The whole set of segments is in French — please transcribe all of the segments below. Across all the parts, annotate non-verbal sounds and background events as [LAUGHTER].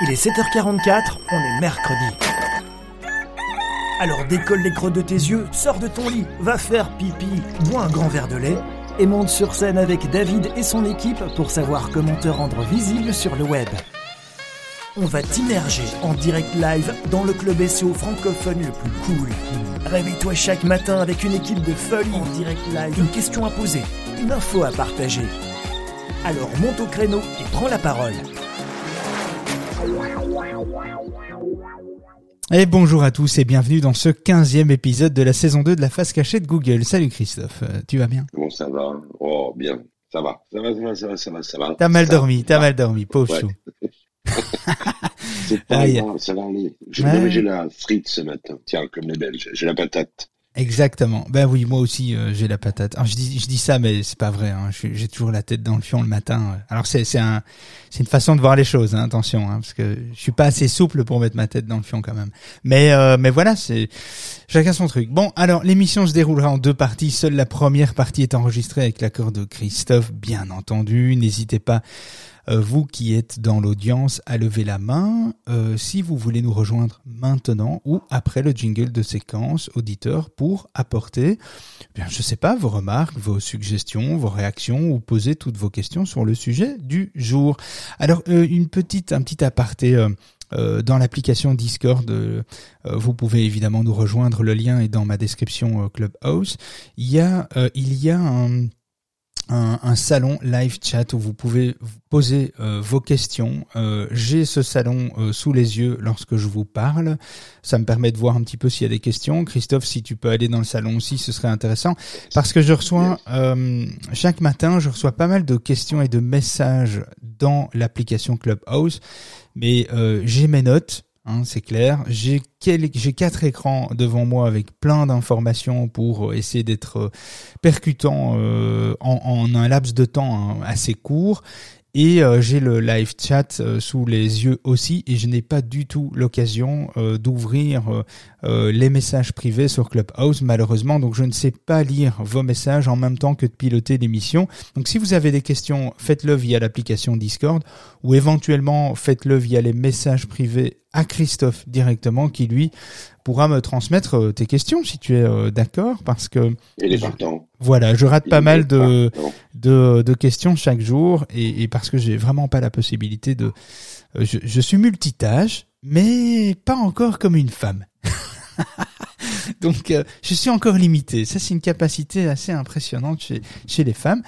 Il est 7h44, on est mercredi. Alors décolle les creux de tes yeux, sors de ton lit, va faire pipi, bois un grand verre de lait et monte sur scène avec David et son équipe pour savoir comment te rendre visible sur le web. On va t'immerger en direct live dans le club SEO francophone le plus cool. Réveille-toi chaque matin avec une équipe de folie en direct live, une question à poser, une info à partager. Alors monte au créneau et prends la parole. Et bonjour à tous et bienvenue dans ce 15e épisode de la saison 2 de la face cachée de Google. Salut Christophe, euh, tu vas bien? Comment ça va Oh, bien. Ça va, ça va, ça va, ça va, ça va, ça va. T'as mal Ça dormi, t'as mal dormi, pauvre Ouais. chou. [LAUGHS] C'est pas grave, ça va aller. J'ai Ouais. j'ai la frite ce matin. Tiens, comme les Belges. J'ai la patate. Exactement. Ben oui, moi aussi euh, j'ai la patate. Alors, je dis je dis ça mais c'est pas vrai hein. J'ai toujours la tête dans le fion le matin. Alors c'est c'est un c'est une façon de voir les choses, hein, attention hein, parce que je suis pas assez souple pour mettre ma tête dans le fion quand même. Mais euh, mais voilà, c'est chacun son truc. Bon, alors l'émission se déroulera en deux parties. Seule la première partie est enregistrée avec l'accord de Christophe, bien entendu. N'hésitez pas euh, vous qui êtes dans l'audience, à lever la main euh, si vous voulez nous rejoindre maintenant ou après le jingle de séquence auditeur pour apporter, eh bien, je sais pas, vos remarques, vos suggestions, vos réactions ou poser toutes vos questions sur le sujet du jour. Alors, euh, une petite, un petit aparté. euh, euh, dans l'application Discord, euh, euh, vous pouvez évidemment nous rejoindre. Le lien est dans ma description euh, Clubhouse. Il y a, euh, il y a un, un, un salon live chat où vous pouvez poser euh, vos questions. Euh, J'ai ce salon euh, sous les yeux lorsque je vous parle. Ça me permet de voir un petit peu s'il y a des questions. Christophe, si tu peux aller dans le salon aussi, ce serait intéressant. Parce que je reçois, euh, chaque matin, je reçois pas mal de questions et de messages dans l'application Clubhouse. Mais euh, j'ai mes notes. Hein, c'est clair. J'ai quatre écrans devant moi avec plein d'informations pour euh, essayer d'être euh, percutant euh, en, en un laps de temps hein, assez court. Et euh, j'ai le live chat euh, sous les yeux aussi et je n'ai pas du tout l'occasion euh, d'ouvrir les messages privés sur Clubhouse malheureusement. Donc je ne sais pas lire vos messages en même temps que de piloter l'émission. Donc si vous avez des questions, faites-le via l'application Discord ou éventuellement faites-le via les messages privés à Christophe directement qui lui pourra me transmettre euh, tes questions si tu es euh, d'accord parce que Je- partant. voilà, je rate pas mal de, de, de questions chaque jour et, et parce que j'ai vraiment pas la possibilité de. euh, Je, je suis multitâche, mais pas encore comme une femme. [LAUGHS] Donc, euh, je suis encore limité. Ça, c'est une capacité assez impressionnante chez, chez les femmes.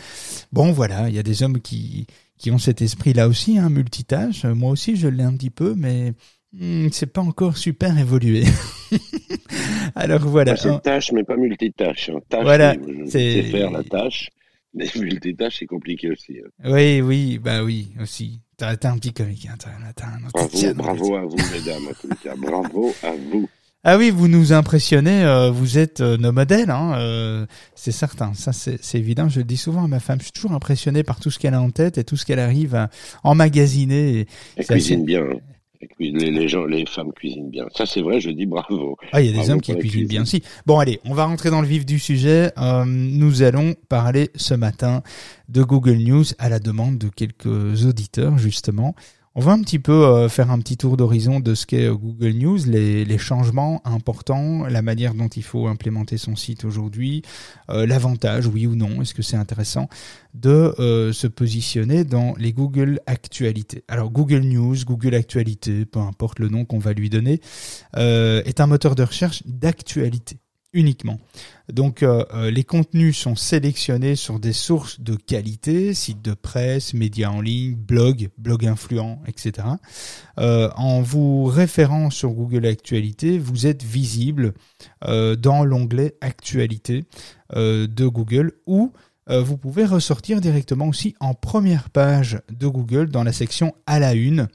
Bon, voilà, il y a des hommes qui, qui ont cet esprit-là aussi, hein, multitâche. Moi aussi, je l'ai un petit peu, mais c'est pas encore super évolué. [LAUGHS] Alors voilà. Moi, c'est tâche, mais pas multitâche. hein. Tâche, Voilà, c'est- faire la tâche. Mais [LAUGHS] multitâche, c'est compliqué aussi. hein. Oui, oui, bah oui, aussi. T'as un petit comique, hein, un Bravo, Titian, bravo à vous, mesdames, en cas. Bravo à vous. Ah oui, vous nous impressionnez, euh, vous êtes euh, nos modèles, hein, euh, c'est certain, ça c'est évident, je le dis souvent à ma femme, je suis toujours impressionné par tout ce qu'elle a en tête et tout ce qu'elle arrive à emmagasiner. Elle cuisine assez- bien. hein. Les, les gens, les femmes cuisinent bien. Ça, c'est vrai, je dis bravo. Ah, il y a des Bravo hommes qui cuisinent bien aussi. Bon, allez, on va rentrer dans le vif du sujet. Euh, nous allons parler ce matin de Google News à la demande de quelques auditeurs, justement. On va un petit peu euh, faire un petit tour d'horizon de ce qu'est euh, Google News, les, changements importants, la manière dont il faut implémenter son site aujourd'hui, euh, l'avantage, oui ou non, est-ce que c'est intéressant de se positionner dans les Google Actualités. Alors Google News, Google Actualités, peu importe le nom qu'on va lui donner, est un moteur de recherche d'actualité uniquement. Donc euh, euh, les contenus sont sélectionnés sur des sources de qualité, sites de presse, médias en ligne, blogs, blogs influents, etc. Euh, en vous référant sur Google Actualité, vous êtes visible dans l'onglet Actualité de Google ou vous pouvez ressortir directement aussi en première page de Google dans la section à la une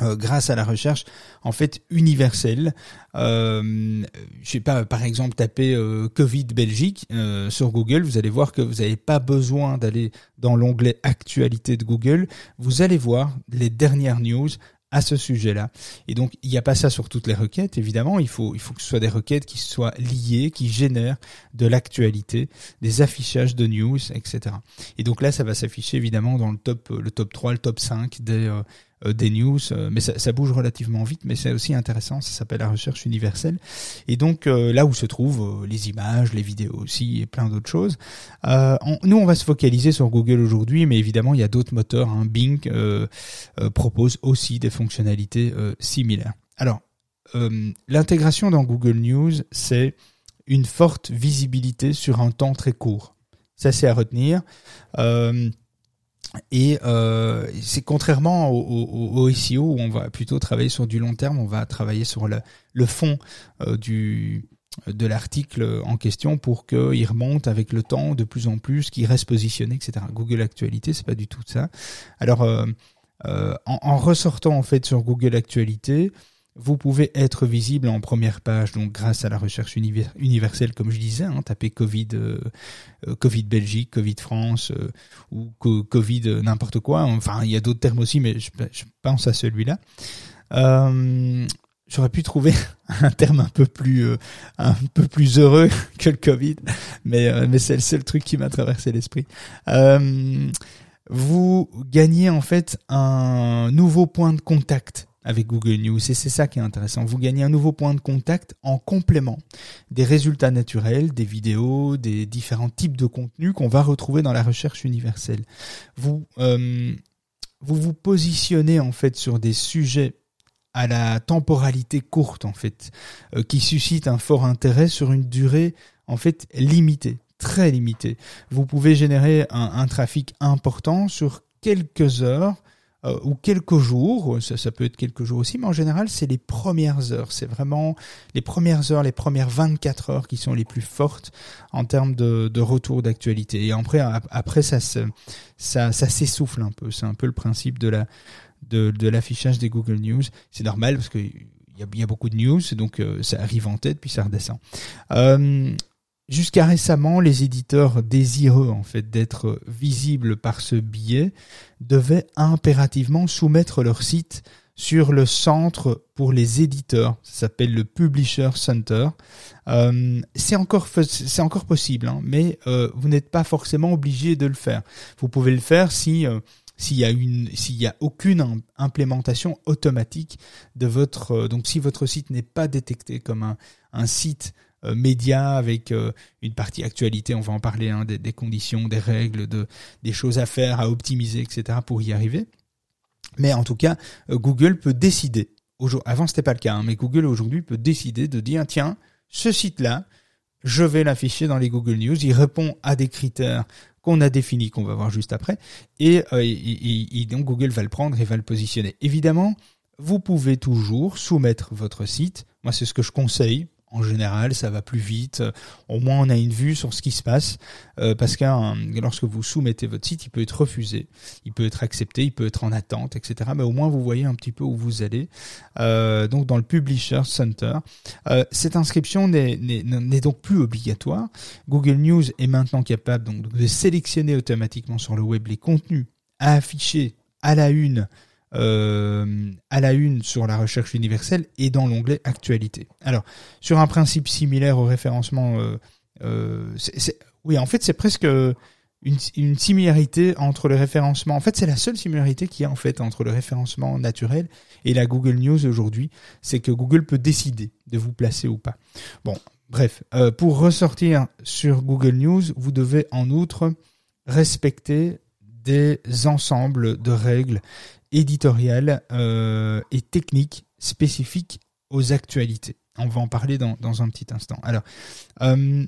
euh, grâce à la recherche en fait universelle. Euh, je sais pas, par exemple, taper euh, Covid Belgique euh, sur Google, vous allez voir que vous n'avez pas besoin d'aller dans l'onglet Actualité de Google. Vous allez voir les dernières news à ce sujet-là. Et donc, il n'y a pas ça sur toutes les requêtes, évidemment. Il faut, il faut que ce soit des requêtes qui soient liées, qui génèrent de l'actualité, des affichages de news, etc. Et donc là, ça va s'afficher évidemment dans le top, le top 3, le top 5 des, euh, euh, des news, euh, mais ça, ça, bouge relativement vite, mais c'est aussi intéressant, ça s'appelle la recherche universelle. Et donc là où se trouvent les images, les vidéos aussi et plein d'autres choses. nous, on va se focaliser sur Google aujourd'hui, mais évidemment, il y a d'autres moteurs. Hein. Bing propose aussi des fonctionnalités similaires. Alors, l'intégration dans Google News, c'est une forte visibilité sur un temps très court. Ça, c'est à retenir. Euh, et euh, c'est contrairement au, au, SEO où on va plutôt travailler sur du long terme, on va travailler sur le, le fond euh, du de l'article en question pour qu'il remonte avec le temps de plus en plus, qu'il reste positionné, etc. Google Actualité, c'est pas du tout ça. Alors, euh, euh, en, en, ressortant en fait sur Google Actualité, vous pouvez être visible en première page, donc grâce à la recherche universelle, comme je disais, hein, tapez Covid, euh, euh, Covid Belgique, Covid France euh, ou Covid n'importe quoi. Enfin, il y a d'autres termes aussi, mais je, pense à celui-là. J'aurais pu trouver [LAUGHS] un terme un peu plus un peu plus heureux [LAUGHS] que le Covid, mais mais c'est le seul truc qui m'a traversé l'esprit. vous gagnez en fait un nouveau point de contact avec Google News. Et c'est ça qui est intéressant. Vous gagnez un nouveau point de contact en complément des résultats naturels, des vidéos, des différents types de contenus qu'on va retrouver dans la recherche universelle. Vous, euh, vous positionnez en fait sur des sujets à la temporalité courte en fait, euh, qui suscitent un fort intérêt sur une durée en fait limitée, très limitée. Vous pouvez générer un trafic important sur quelques heures euh, ou quelques jours, ça, peut être quelques jours aussi, mais en général, c'est les premières heures. C'est vraiment les premières heures, les premières 24 heures qui sont les plus fortes en termes de, de retour d'actualité. Et après, après ça, ça, s'essouffle un peu. C'est un peu le principe de la de, de l'affichage des Google News. C'est normal parce que il y a, beaucoup de news, donc euh, ça arrive en tête puis ça redescend. Euh, Jusqu'à récemment, les éditeurs désireux en fait d'être visibles par ce biais devaient impérativement soumettre leur site sur le centre pour les éditeurs. Ça s'appelle le Publisher Center. Euh, c'est encore possible, hein, mais euh, vous n'êtes pas forcément obligé de le faire. Vous pouvez le faire si euh, s'il y a une s'il y a aucune implémentation automatique de votre donc si votre site n'est pas détecté comme un site euh, médias avec euh, une partie actualité, on va en parler, hein, des, conditions, des règles, de, des choses à faire, à optimiser, etc. pour y arriver. Mais en tout cas, euh, Google peut décider. Avant, c'était pas le cas, hein, mais Google aujourd'hui peut décider de dire tiens, ce site-là, je vais l'afficher dans les Google News. Il répond à des critères qu'on a définis, qu'on va voir juste après, et, et, donc Google va le prendre et va le positionner. Évidemment, vous pouvez toujours soumettre votre site. Moi, c'est ce que je conseille en général, ça va plus vite. Au moins, on a une vue sur ce qui se passe. Euh, parce que lorsque vous soumettez votre site, il peut être refusé, il peut être accepté, il peut être en attente, etc. Mais au moins, vous voyez un petit peu où vous allez. Euh, donc, dans le Publisher Center, euh, cette inscription n'est donc plus obligatoire. Google News est maintenant capable donc de sélectionner automatiquement sur le web les contenus à afficher à la une euh, à la une sur la recherche universelle et dans l'onglet actualité. Alors, sur un principe similaire au référencement, euh, euh, oui, en fait, c'est presque une, similarité entre le référencement. En fait, c'est la seule similarité qu'il y a en fait entre le référencement naturel et la Google News aujourd'hui, c'est que Google peut décider de vous placer ou pas. Bon, bref, pour ressortir sur Google News, vous devez en outre respecter des ensembles de règles éditoriale euh, et technique spécifique aux actualités. On va en parler dans, un petit instant. Alors, euh,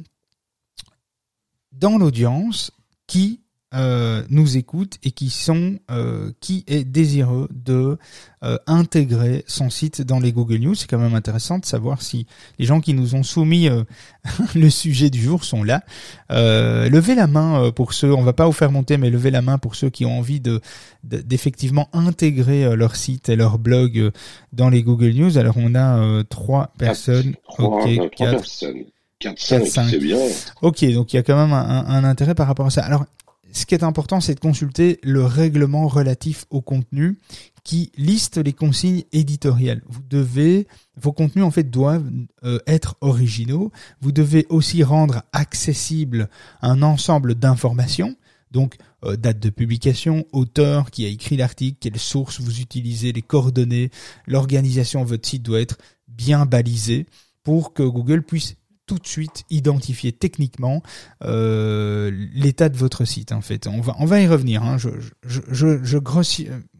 dans l'audience, qui euh, nous écoutent et qui sont euh, qui est désireux de euh, intégrer son site dans les Google News. C'est quand même intéressant de savoir si les gens qui nous ont soumis [LAUGHS] le sujet du jour sont là. levez la main pour ceux, on va pas vous faire monter, mais levez la main pour ceux qui ont envie de d'effectivement intégrer leur site et leur blog dans les Google News. Alors on a trois personnes. ok, quatre. c'est bien. Ok, donc il y a quand même un, un, intérêt par rapport à ça. Alors, ce qui est important, c'est de consulter le règlement relatif au contenu qui liste les consignes éditoriales. Vous devez, vos contenus en fait doivent euh, être originaux. Vous devez aussi rendre accessible un ensemble d'informations. Donc, euh, date de publication, auteur qui a écrit l'article, quelle source vous utilisez, les coordonnées, l'organisation de votre site doit être bien balisée pour que Google puisse tout de suite identifier techniquement euh, l'état de votre site en fait. On va on va y revenir. Hein. Je, je, je,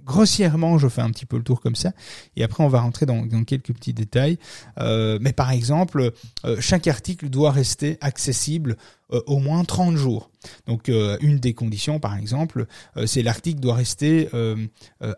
grossièrement, je fais un petit peu le tour comme ça, et après on va rentrer dans, quelques petits détails. Euh, mais par exemple, euh, chaque article doit rester accessible au moins 30 jours. Donc une des conditions, par exemple, c'est l'article doit rester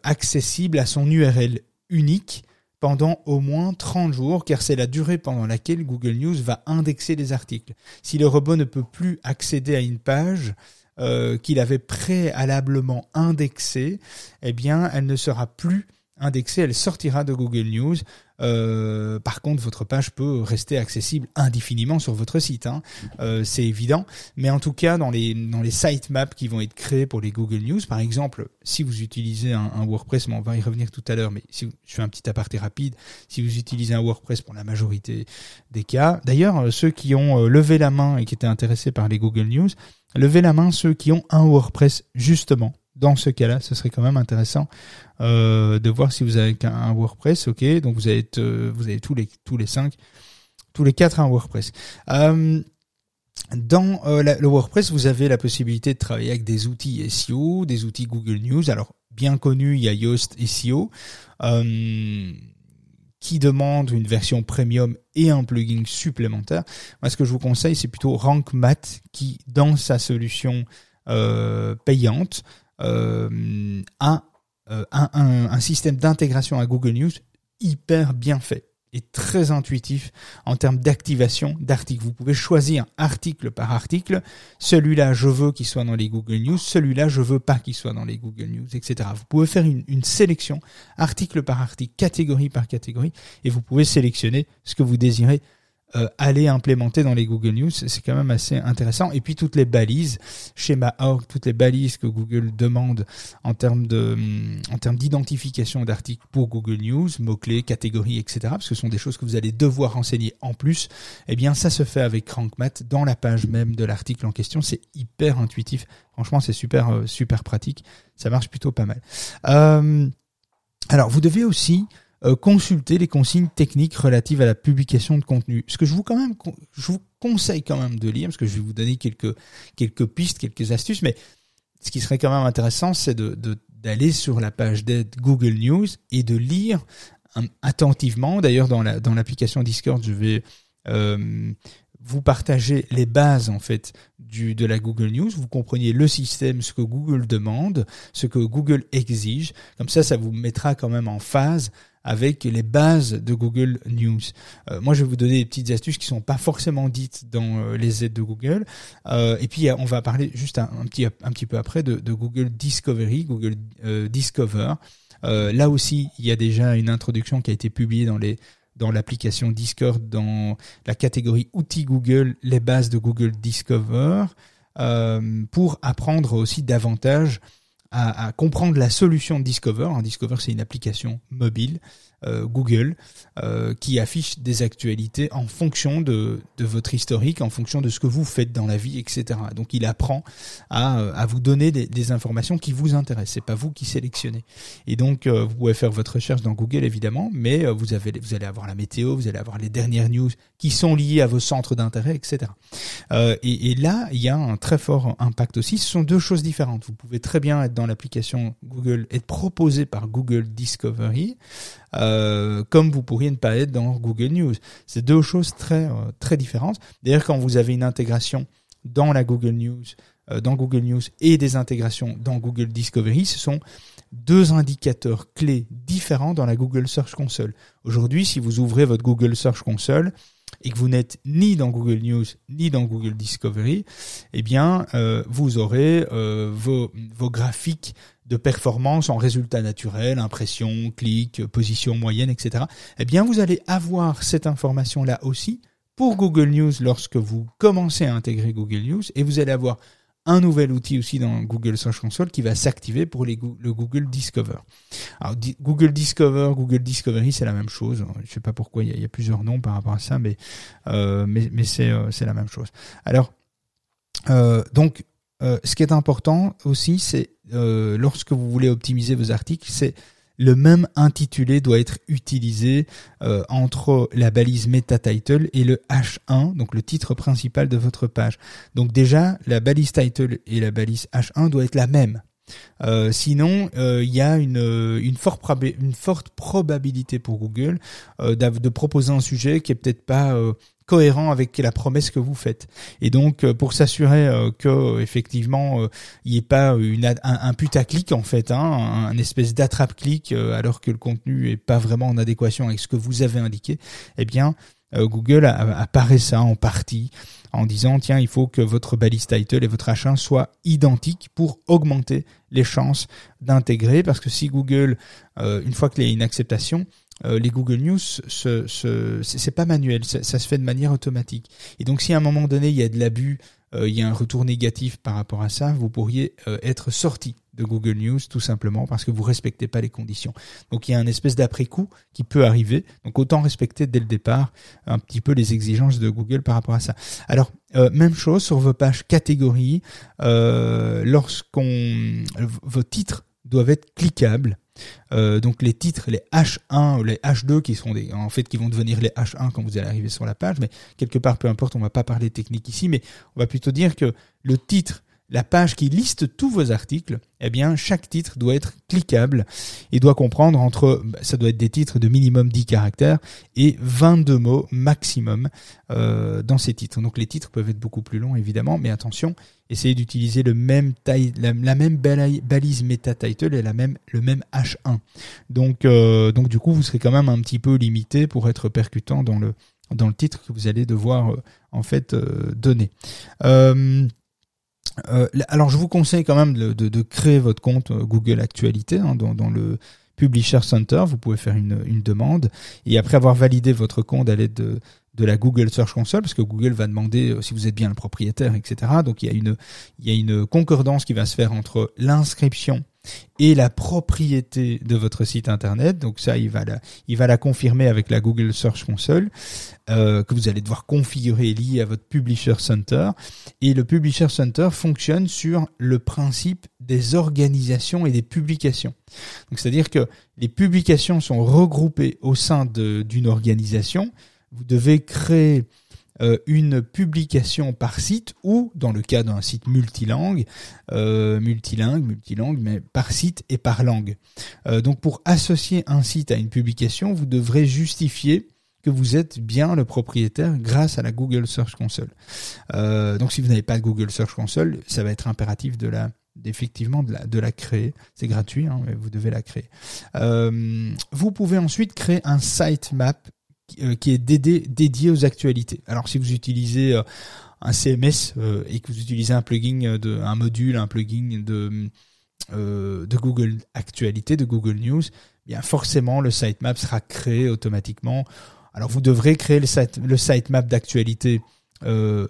accessible à son URL unique pendant au moins 30 jours, car c'est la durée pendant laquelle Google News va indexer les articles. Si le robot ne peut plus accéder à une page, euh, qu'il avait préalablement indexée, eh bien, elle ne sera plus indexée, elle sortira de Google News. Euh, par contre, votre page peut rester accessible indéfiniment sur votre site, hein. euh, c'est évident. Mais en tout cas, dans les dans les sitemaps qui vont être créés pour les Google News, par exemple, si vous utilisez un, WordPress, mais on va y revenir tout à l'heure, mais si je fais un petit aparté rapide, si vous utilisez un WordPress pour la majorité des cas, d'ailleurs, euh, ceux qui ont levé la main et qui étaient intéressés par les Google News, levez la main ceux qui ont un WordPress justement dans ce cas-là, ce serait quand même intéressant euh, de voir si vous avez un WordPress, ok. Donc vous avez euh, vous avez tous les tous les cinq, tous les quatre un WordPress. Euh, dans le WordPress, vous avez la possibilité de travailler avec des outils SEO, des outils Google News. Alors bien connu, il y a Yoast SEO qui demande une version premium et un plugin supplémentaire. Moi, ce que je vous conseille, c'est plutôt RankMath qui, dans sa solution payante, un, euh, un, un, système d'intégration à Google News hyper bien fait et très intuitif en termes d'activation d'articles. Vous pouvez choisir article par article. Celui-là, je veux qu'il soit dans les Google News. Celui-là, je veux pas qu'il soit dans les Google News, etc. Vous pouvez faire une, sélection article par article, catégorie par catégorie, et vous pouvez sélectionner ce que vous désirez euh, aller implémenter dans les Google News. C'est quand même assez intéressant. Et puis toutes les balises, schéma org, toutes les balises que Google demande en termes de, en termes d'identification d'articles pour Google News, mots-clés, catégories, etc. Parce que ce sont des choses que vous allez devoir renseigner en plus. Eh bien, ça se fait avec CrankMath dans la page même de l'article en question. C'est hyper intuitif. Franchement, c'est super, euh, super pratique. Ça marche plutôt pas mal. Euh, alors, vous devez aussi euh, consulter les consignes techniques relatives à la publication de contenu. Ce que je vous conseille quand même de lire, parce que je vais vous donner quelques pistes, quelques astuces, mais ce qui serait quand même intéressant, c'est d'aller sur la page d'aide Google News et de lire hum, attentivement. D'ailleurs, dans la dans l'application Discord, je vais euh, vous partager les bases en fait de la Google News, vous compreniez le système, ce que Google demande, ce que Google exige. Comme ça, ça vous mettra quand même en phase avec les bases de Google News. Euh, moi, je vais vous donner des petites astuces qui sont pas forcément dites dans euh, les aides de Google. Euh, et puis, on va parler juste un, petit un petit peu après de, de Google Discovery, Google Discover. là aussi, il y a déjà une introduction qui a été publiée dans les dans l'application Discord dans la catégorie outils Google, les bases de Google Discover, pour apprendre aussi davantage à, comprendre la solution de Discover. Discover, c'est une application mobile Google euh, qui affiche des actualités en fonction de, de, votre historique, en fonction de ce que vous faites dans la vie, etc. Donc il apprend à, euh, à vous donner des, informations qui vous intéressent. C'est pas vous qui sélectionnez. Et donc euh, vous pouvez faire votre recherche dans Google évidemment, mais euh, vous avez vous allez avoir la météo, vous allez avoir les dernières news qui sont liées à vos centres d'intérêt, etc. Et, et, là il y a un très fort impact aussi. Ce sont deux choses différentes. Vous pouvez très bien être dans l'application Google, être proposé par Google Discovery. Euh, comme vous pourriez ne pas être dans Google News. C'est deux choses très euh, très différentes. D'ailleurs, quand vous avez une intégration dans la Google News, euh, dans Google News et des intégrations dans Google Discovery, ce sont deux indicateurs clés différents dans la Google Search Console. Aujourd'hui, si vous ouvrez votre Google Search Console, et que vous n'êtes ni dans Google News ni dans Google Discovery, eh bien, euh, vous aurez euh, vos, vos graphiques de performance en résultats naturels, impression, clic, position moyenne, etc. Eh bien, vous allez avoir cette information-là aussi pour Google News lorsque vous commencez à intégrer Google News et vous allez avoir un nouvel outil aussi dans Google Search Console qui va s'activer pour le Google Discover. Alors Google Discover, Google Discovery, c'est la même chose. Je sais pas pourquoi il y, a, plusieurs noms par rapport à ça, mais euh, mais, mais c'est euh, c'est la même chose. Alors euh, donc ce qui est important aussi, c'est euh, lorsque vous voulez optimiser vos articles, c'est le même intitulé doit être utilisé euh, entre la balise meta title et le H1, donc le titre principal de votre page. Donc déjà, la balise title et la balise H1 doit être la même. Euh, sinon, il y a une, forte probabilité pour Google de proposer un sujet qui est peut-être pas cohérent avec la promesse que vous faites. Et donc euh, pour s'assurer euh, que effectivement euh, il n'y ait pas un, un, putaclic en fait, hein, un, espèce d'attrape-clic alors que le contenu est pas vraiment en adéquation avec ce que vous avez indiqué, eh bien Google apparaît ça en partie en disant tiens il faut que votre balise title et votre H1 soient identiques pour augmenter les chances d'intégrer parce que si Google une fois qu'il y a une acceptation euh, les Google News, ce, ce, c'est pas manuel, ça, se fait de manière automatique. Et donc, si à un moment donné il y a de l'abus, euh, il y a un retour négatif par rapport à ça, vous pourriez euh, être sorti de Google News tout simplement parce que vous respectez pas les conditions. Donc il y a un espèce d'après-coup qui peut arriver. Donc autant respecter dès le départ un petit peu les exigences de Google par rapport à ça. Alors même chose sur vos pages catégories, lorsqu'on vos titres doivent être cliquables. Euh, donc les titres, les H1 ou les H2 qui sont des, en fait qui vont devenir les H1 quand vous allez arriver sur la page, mais quelque part peu importe, on va pas parler technique ici, mais on va plutôt dire que le titre la page qui liste tous vos articles, eh bien, chaque titre doit être cliquable et doit comprendre entre, bah, ça doit être des titres de minimum 10 caractères et 22 mots maximum euh, dans ces titres. Donc les titres peuvent être beaucoup plus longs, évidemment, mais attention, essayez d'utiliser le même taille, la, même balise meta title et la même, le même H1. Donc, euh, donc du coup, vous serez quand même un petit peu limité pour être percutant dans le dans le titre que vous allez devoir euh, en fait donner. Euh, alors je vous conseille quand même de, créer votre compte euh, Google Actualité hein, dans, dans, le Publisher Center. Vous pouvez faire une, une, demande et après avoir validé votre compte à l'aide de, de la Google Search Console, parce que Google va demander euh, si vous êtes bien le propriétaire, etc. Donc il y a une, il y a une concordance qui va se faire entre l'inscription et la propriété de votre site internet. Donc ça, il va la, il va la confirmer avec la Google Search Console euh, que vous allez devoir configurer lié à votre Publisher Center. Et le Publisher Center fonctionne sur le principe des organisations et des publications. Donc c'est-à-dire que les publications sont regroupées au sein d'une organisation. Vous devez créer euh, une publication par site ou, dans le cas d'un site multilingue, euh, multilingue, multilingue, mais par site et par langue. Euh, donc pour associer un site à une publication, vous devrez justifier que vous êtes bien le propriétaire grâce à la Google Search Console. donc si vous n'avez pas de Google Search Console, ça va être impératif de la effectivement de la, de la créer. C'est gratuit, hein, mais vous devez la créer. vous pouvez ensuite créer un sitemap euh, qui est dédié, dédié aux actualités. Alors si vous utilisez euh, un CMS euh, et que vous utilisez un plugin de un module, un plugin de Google Actualité, de Google News, eh bien forcément le sitemap sera créé automatiquement. Alors vous devrez créer le, site, le sitemap d'actualité euh,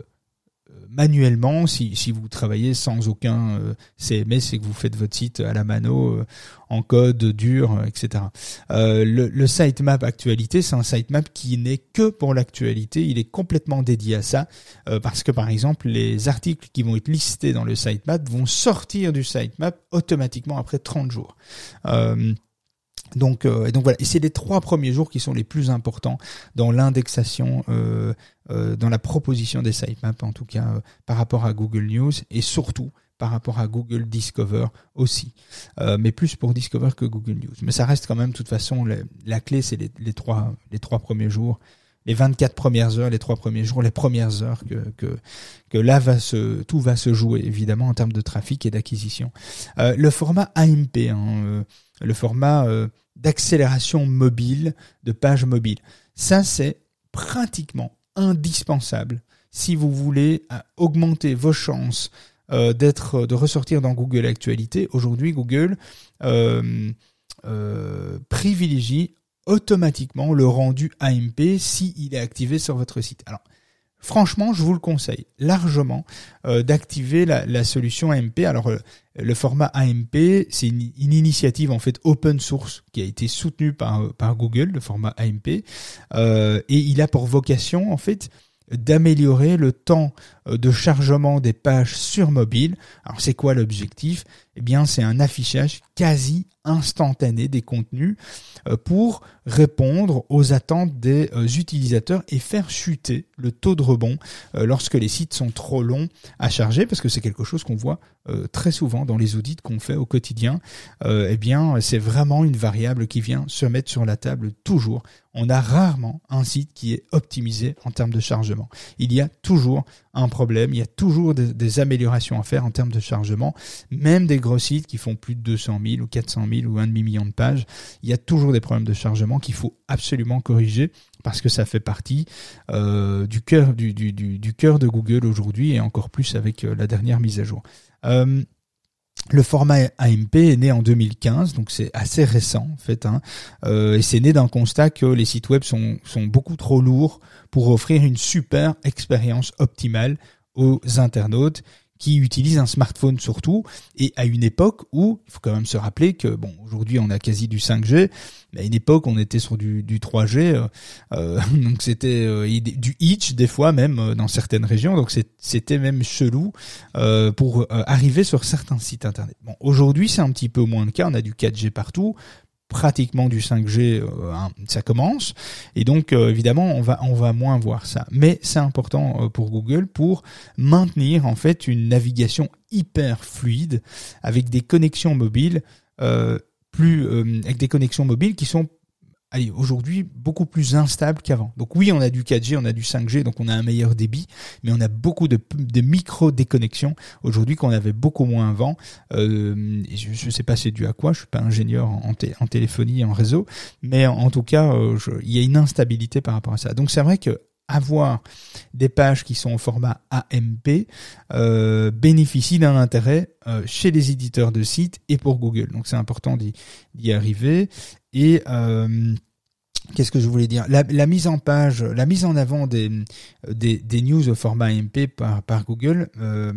manuellement si, si vous travaillez sans aucun euh, CMS et que vous faites votre site à la mano euh, en code dur, euh, etc. le, le sitemap actualité, c'est un sitemap qui n'est que pour l'actualité. Il est complètement dédié à ça parce que par exemple les articles qui vont être listés dans le sitemap vont sortir du sitemap automatiquement après 30 jours. Donc, et donc voilà, et c'est les trois premiers jours qui sont les plus importants dans l'indexation euh, euh, dans la proposition des sitemaps, en tout cas euh, par rapport à Google News et surtout par rapport à Google Discover aussi, euh, mais plus pour Discover que Google News. Mais ça reste quand même, de toute façon, la, clé, c'est les, les, trois, les trois premiers jours, les 24 premières heures, les trois premiers jours, les premières heures que, que, que là va se, tout va se jouer évidemment en termes de trafic et d'acquisition. Euh, le format AMP, hein, le format d'accélération mobile, de page mobile, ça c'est pratiquement indispensable si vous voulez euh, augmenter vos chances euh, d'être de ressortir dans Google Actualité. Aujourd'hui, Google euh, privilégie automatiquement le rendu AMP s'il il est activé sur votre site. Franchement, je vous le conseille largement d'activer la, solution AMP. Alors, le format AMP, c'est une, initiative en fait open source qui a été soutenue par, Google, le format AMP, et il a pour vocation en fait d'améliorer le temps euh, de chargement des pages sur mobile. Alors c'est quoi l'objectif? Eh c'est un affichage quasi instantané des contenus euh, pour répondre aux attentes des euh, utilisateurs et faire chuter le taux de rebond lorsque les sites sont trop longs à charger parce que c'est quelque chose qu'on voit très souvent dans les audits qu'on fait au quotidien. Eh bien c'est vraiment une variable qui vient se mettre sur la table toujours on a rarement un site qui est optimisé en termes de chargement. Il y a toujours un problème, il y a toujours des, améliorations à faire en termes de chargement, même des gros sites qui font plus de 200 000 ou 400 000 ou un demi-million de pages, il y a toujours des problèmes de chargement qu'il faut absolument corriger parce que ça fait partie euh, du cœur du, de Google aujourd'hui et encore plus avec euh, la dernière mise à jour. Euh, le format AMP est né en 2015, donc c'est assez récent en fait, hein. euh, et c'est né d'un constat que les sites web sont, sont beaucoup trop lourds pour offrir une super expérience optimale aux internautes qui utilisent un smartphone surtout, et à une époque où, il faut quand même se rappeler que, bon, aujourd'hui on a quasi du 5G, mais à une époque on était sur du, du 3G, euh, euh, [LAUGHS] donc c'était euh, du Hitch des fois même dans certaines régions, donc c'était même chelou pour arriver sur certains sites internet. Bon, aujourd'hui c'est un petit peu moins le cas, on a du 4G partout, pratiquement du 5G, euh, hein, ça commence, et donc euh, évidemment on va on va moins voir ça. Mais c'est important euh, pour Google pour maintenir en fait une navigation hyper fluide avec des connexions mobiles plus avec des connexions mobiles qui sont allez, aujourd'hui beaucoup plus instable qu'avant. Donc oui, on a du 4G, on a du 5G, donc on a un meilleur débit, mais on a beaucoup de, micro-déconnexions aujourd'hui qu'on avait beaucoup moins avant. Euh, je ne sais pas c'est dû à quoi, je suis pas ingénieur en, téléphonie en réseau, mais en, tout cas, euh, il y a une instabilité par rapport à ça. Donc c'est vrai que avoir des pages qui sont au format AMP euh, bénéficie d'un intérêt euh, chez les éditeurs de sites et pour Google. Donc c'est important d'y arriver. Et euh, qu'est-ce que je voulais dire? La, mise en page, la mise en avant des, des, des news au format AMP par, par Google euh,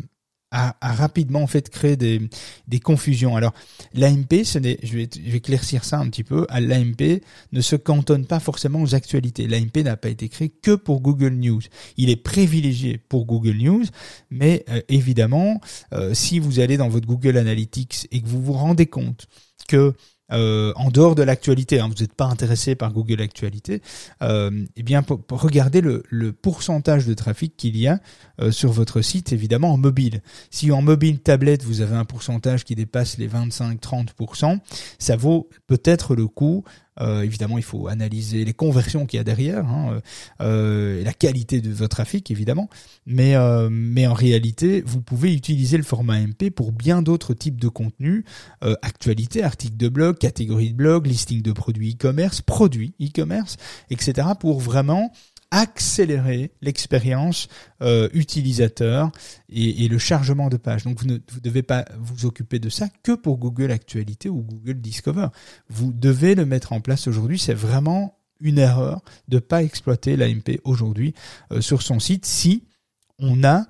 a, rapidement en fait créé des, des confusions. Alors l'AMP, je vais, je vais éclaircir ça un petit peu. L'AMP ne se cantonne pas forcément aux actualités. L'AMP n'a pas été créé que pour Google News. Il est privilégié pour Google News, mais euh, évidemment, euh, si vous allez dans votre Google Analytics et que vous vous rendez compte que euh, en dehors de l'actualité, hein, vous n'êtes pas intéressé par Google Actualité, euh, eh bien regardez le, le, pourcentage de trafic qu'il y a euh, sur votre site, évidemment en mobile. Si en mobile tablette vous avez un pourcentage qui dépasse les 25-30%, ça vaut peut-être le coup évidemment, il faut analyser les conversions qu'il y a derrière, hein, euh, la qualité de votre trafic, évidemment. Mais, euh, mais en réalité, vous pouvez utiliser le format MP pour bien d'autres types de contenus, euh, actualités, articles de blog, catégories de blog, listing de produits e-commerce, produits e-commerce, etc. pour vraiment accélérer l'expérience euh, utilisateur et, le chargement de pages. Donc vous ne devez pas vous occuper de ça que pour Google Actualité ou Google Discover. Vous devez le mettre en place aujourd'hui. C'est vraiment une erreur de pas exploiter l'AMP aujourd'hui euh, sur son site si on a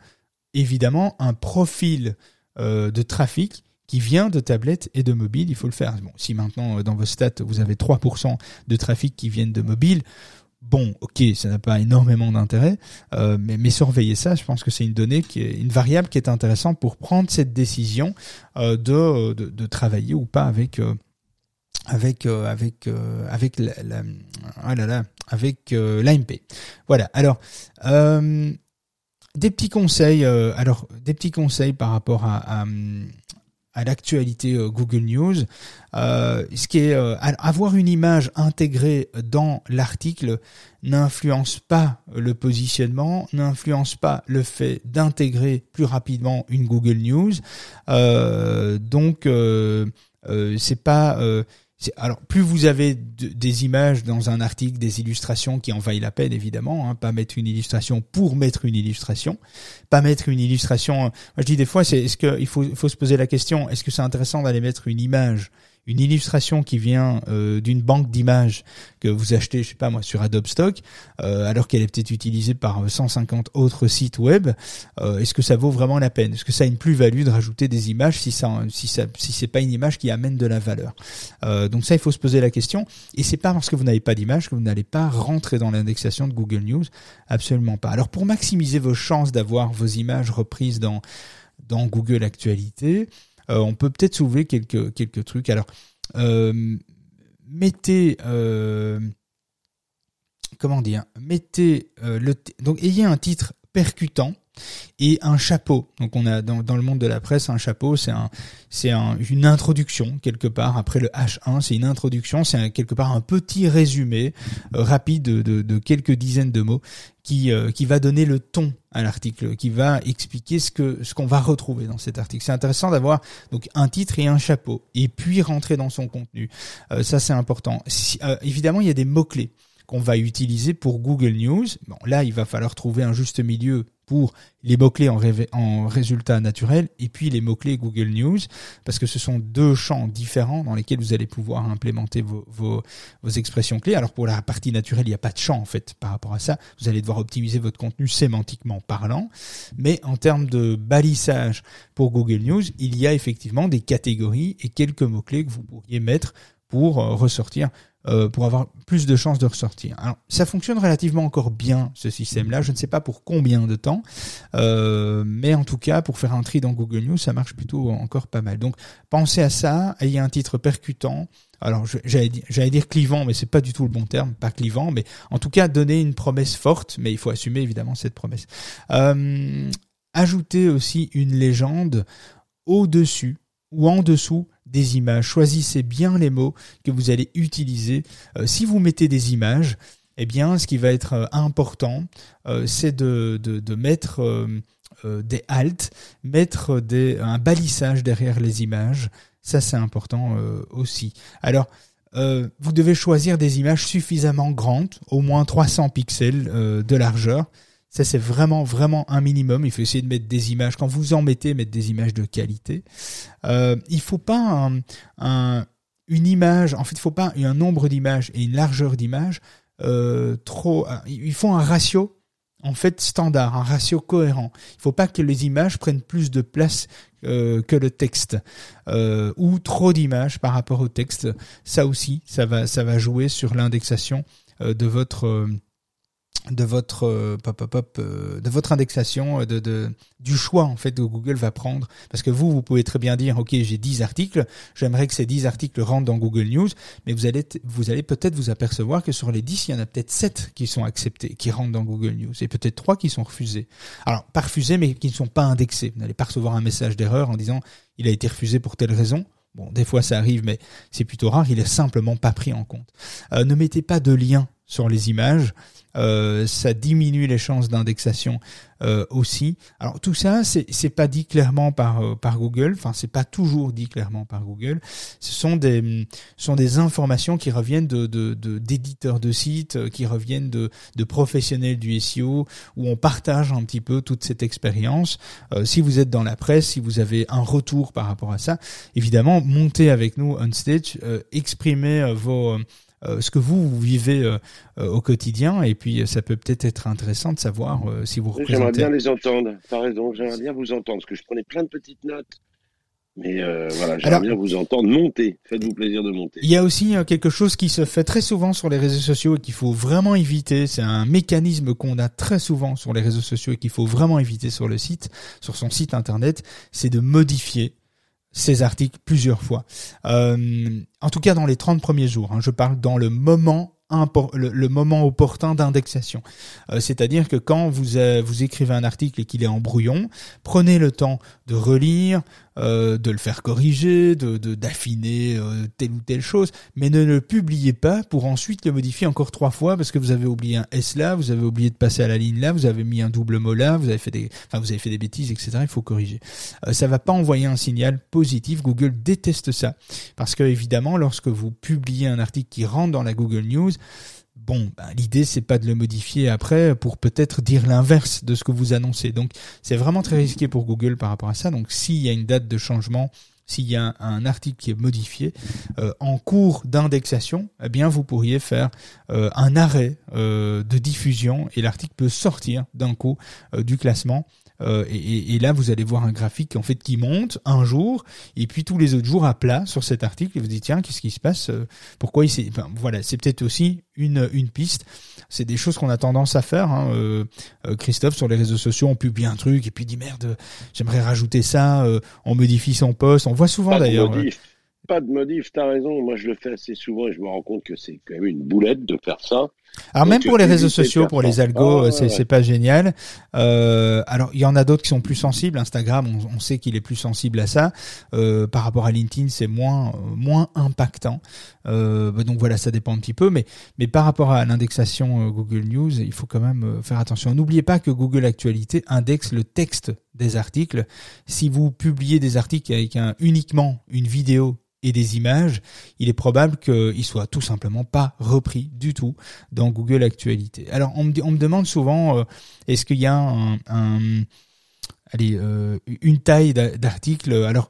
évidemment un profil euh, de trafic qui vient de tablettes et de mobile, il faut le faire. Bon, si maintenant dans vos stats vous avez 3% de trafic qui viennent de mobile, Bon, ok, ça n'a pas énormément d'intérêt, euh, mais, surveiller ça, je pense que c'est une donnée une variable qui est intéressante pour prendre cette décision euh, de, travailler ou pas avec euh, avec avec avec la, la, ah l'AMP. Voilà. Alors des petits conseils. alors des petits conseils par rapport à à l'actualité euh, Google News. Euh, ce qui est euh, avoir une image intégrée dans l'article n'influence pas le positionnement, n'influence pas le fait d'intégrer plus rapidement une Google News. donc c'est pas alors plus vous avez des images dans un article, des illustrations qui en vaillent la peine évidemment, hein, pas mettre une illustration pour mettre une illustration, pas mettre une illustration. Moi je dis des fois, c'est est-ce qu'il faut, faut se poser la question, est-ce que c'est intéressant d'aller mettre une image, une illustration qui vient euh, d'une banque d'images que vous achetez, je sais pas moi, sur Adobe Stock, euh, alors qu'elle est peut-être utilisée par 150 autres sites web, euh, est-ce que ça vaut vraiment la peine? Est-ce que ça a une plus-value de rajouter des images si ça, si ça, si c'est pas une image qui amène de la valeur? Donc ça, il faut se poser la question. Et c'est pas parce que vous n'avez pas d'image que vous n'allez pas rentrer dans l'indexation de Google News, absolument pas. Alors pour maximiser vos chances d'avoir vos images reprises dans dans Google Actualité, on peut peut-être soulever quelques quelques trucs. Alors euh, mettez euh, comment dire mettez euh, le donc ayez un titre percutant et un chapeau. Donc on a dans, le monde de la presse un chapeau, c'est un c'est un, une introduction quelque part après le H1, c'est une introduction, c'est quelque part un petit résumé euh, rapide de, de, quelques dizaines de mots qui euh, qui va donner le ton à l'article, qui va expliquer ce que ce qu'on va retrouver dans cet article. C'est intéressant d'avoir donc un titre et un chapeau et puis rentrer dans son contenu. Euh, ça c'est important. évidemment, il y a des mots clés qu'on va utiliser pour Google News. Bon, là, il va falloir trouver un juste milieu pour les mots-clés en, en résultat naturel et puis les mots-clés Google News, parce que ce sont deux champs différents dans lesquels vous allez pouvoir implémenter vos, expressions clés. Alors pour la partie naturelle, il n'y a pas de champ en fait par rapport à ça. Vous allez devoir optimiser votre contenu sémantiquement parlant, mais en termes de balisage pour Google News, il y a effectivement des catégories et quelques mots-clés que vous pourriez mettre pour euh, ressortir euh, pour avoir plus de chances de ressortir. Alors, ça fonctionne relativement encore bien ce système-là. Je ne sais pas pour combien de temps, euh, mais en tout cas, pour faire un tri dans Google News, ça marche plutôt encore pas mal. Donc, pensez à ça. Ayez un titre percutant. Alors, j'allais dire, clivant, mais c'est pas du tout le bon terme, pas clivant, mais en tout cas, donner une promesse forte. Mais il faut assumer évidemment cette promesse. Euh, ajoutez aussi une légende au-dessus ou en dessous des images. Choisissez bien les mots que vous allez utiliser. Euh, si vous mettez des images, eh bien, ce qui va être euh, important, euh, c'est de, mettre des halts, mettre des, un balissage derrière les images. Ça, c'est important aussi. Alors, vous devez choisir des images suffisamment grandes, au moins 300 pixels de largeur. Ça, c'est vraiment, vraiment un minimum. Il faut essayer de mettre des images. Quand vous en mettez, mettre des images de qualité. Euh, il faut pas un, une image. En fait, il faut pas un nombre d'images et une largeur d'images euh, trop. Il faut un ratio en fait standard, un ratio cohérent. Il faut pas que les images prennent plus de place euh, que le texte euh, ou trop d'images par rapport au texte. Ça aussi, ça va, ça va jouer sur l'indexation euh, de votre de votre euh, pop, pop, pop, euh, de votre indexation euh, de, du choix en fait que Google va prendre parce que vous vous pouvez très bien dire OK, j'ai 10 articles, j'aimerais que ces 10 articles rentrent dans Google News, mais vous allez vous allez peut-être vous apercevoir que sur les 10, il y en a peut-être 7 qui sont acceptés, qui rentrent dans Google News et peut-être 3 qui sont refusés. Alors, pas refusés mais qui ne sont pas indexés. Vous n'allez pas recevoir un message d'erreur en disant il a été refusé pour telle raison. Bon, des fois ça arrive, mais c'est plutôt rare. Il est simplement pas pris en compte. ne mettez pas de lien sur les images. Euh, ça diminue les chances d'indexation euh, aussi. Alors tout ça, c'est pas dit clairement par euh, par Google. Enfin, c'est pas toujours dit clairement par Google. Ce sont des sont des informations qui reviennent de d'éditeurs de, de, sites, qui reviennent de de professionnels du SEO, où on partage un petit peu toute cette expérience. si vous êtes dans la presse, si vous avez un retour par rapport à ça, évidemment, montez avec nous on stage, exprimez vos euh, ce que vous, vous vivez euh, euh, au quotidien. Et puis, ça peut peut-être être intéressant de savoir si vous représentez. J'aimerais bien les entendre. T'as raison. J'aimerais bien vous entendre parce que je prenais plein de petites notes. Mais voilà, j'aimerais bien vous entendre monter. Faites-vous plaisir de monter. Il y a aussi quelque chose qui se fait très souvent sur les réseaux sociaux et qu'il faut vraiment éviter. C'est un mécanisme qu'on a très souvent sur les réseaux sociaux et qu'il faut vraiment éviter sur le site, sur son site internet, c'est de modifier ces articles plusieurs fois. Euh, en tout cas dans les 30 premiers jours. Hein, je parle dans le moment le, moment opportun d'indexation. Euh, c'est-à-dire que quand vous, euh, vous écrivez un article et qu'il est en brouillon, prenez le temps de relire, euh, de le faire corriger, de d'affiner telle ou telle chose, mais ne le publiez pas pour ensuite le modifier encore trois fois parce que vous avez oublié un S là, vous avez oublié de passer à la ligne là, vous avez mis un double mot là, vous avez fait des, enfin vous avez fait des bêtises, etc. Il faut corriger. ça va pas envoyer un signal positif. Google déteste ça parce que évidemment, lorsque vous publiez un article qui rentre dans la Google News, bon, ben, l'idée c'est pas de le modifier après pour peut-être dire l'inverse de ce que vous annoncez. Donc c'est vraiment très risqué pour Google par rapport à ça. Donc s'il y a une date de changement s'il y a un, article qui est modifié euh, en cours d'indexation, eh bien vous pourriez faire euh, un arrêt euh, de diffusion et l'article peut sortir d'un coup du classement euh, et, et, là, vous allez voir un graphique en fait qui monte un jour et puis tous les autres jours à plat sur cet article. Et vous dites tiens, qu'est-ce qui se passe euh, Pourquoi il s'est enfin, Voilà, c'est peut-être aussi une une piste. C'est des choses qu'on a tendance à faire. Hein. Euh, Christophe sur les réseaux sociaux, on publie un truc et puis dit merde, j'aimerais rajouter ça. on modifie son poste. On voit souvent d'ailleurs pas de modif, t'as raison. Moi, je le fais assez souvent et je me rends compte que c'est quand même une boulette de faire ça. Alors même pour les réseaux sociaux, pour les algos, ah, c'est pas génial. Euh, alors il y en a d'autres qui sont plus sensibles. Instagram, on, sait qu'il est plus sensible à ça. Euh, par rapport à LinkedIn, c'est moins moins impactant. Euh, bah, donc voilà, ça dépend un petit peu. Mais mais par rapport à l'indexation euh, Google News, il faut quand même euh, faire attention. N'oubliez pas que Google Actualité indexe le texte des articles. Si vous publiez des articles avec un, uniquement une vidéo et des images, il est probable qu'il soit tout simplement pas repris du tout dans Google Actualité. Alors on me, demande souvent, euh, est-ce qu'il y a euh, une taille d'article? Alors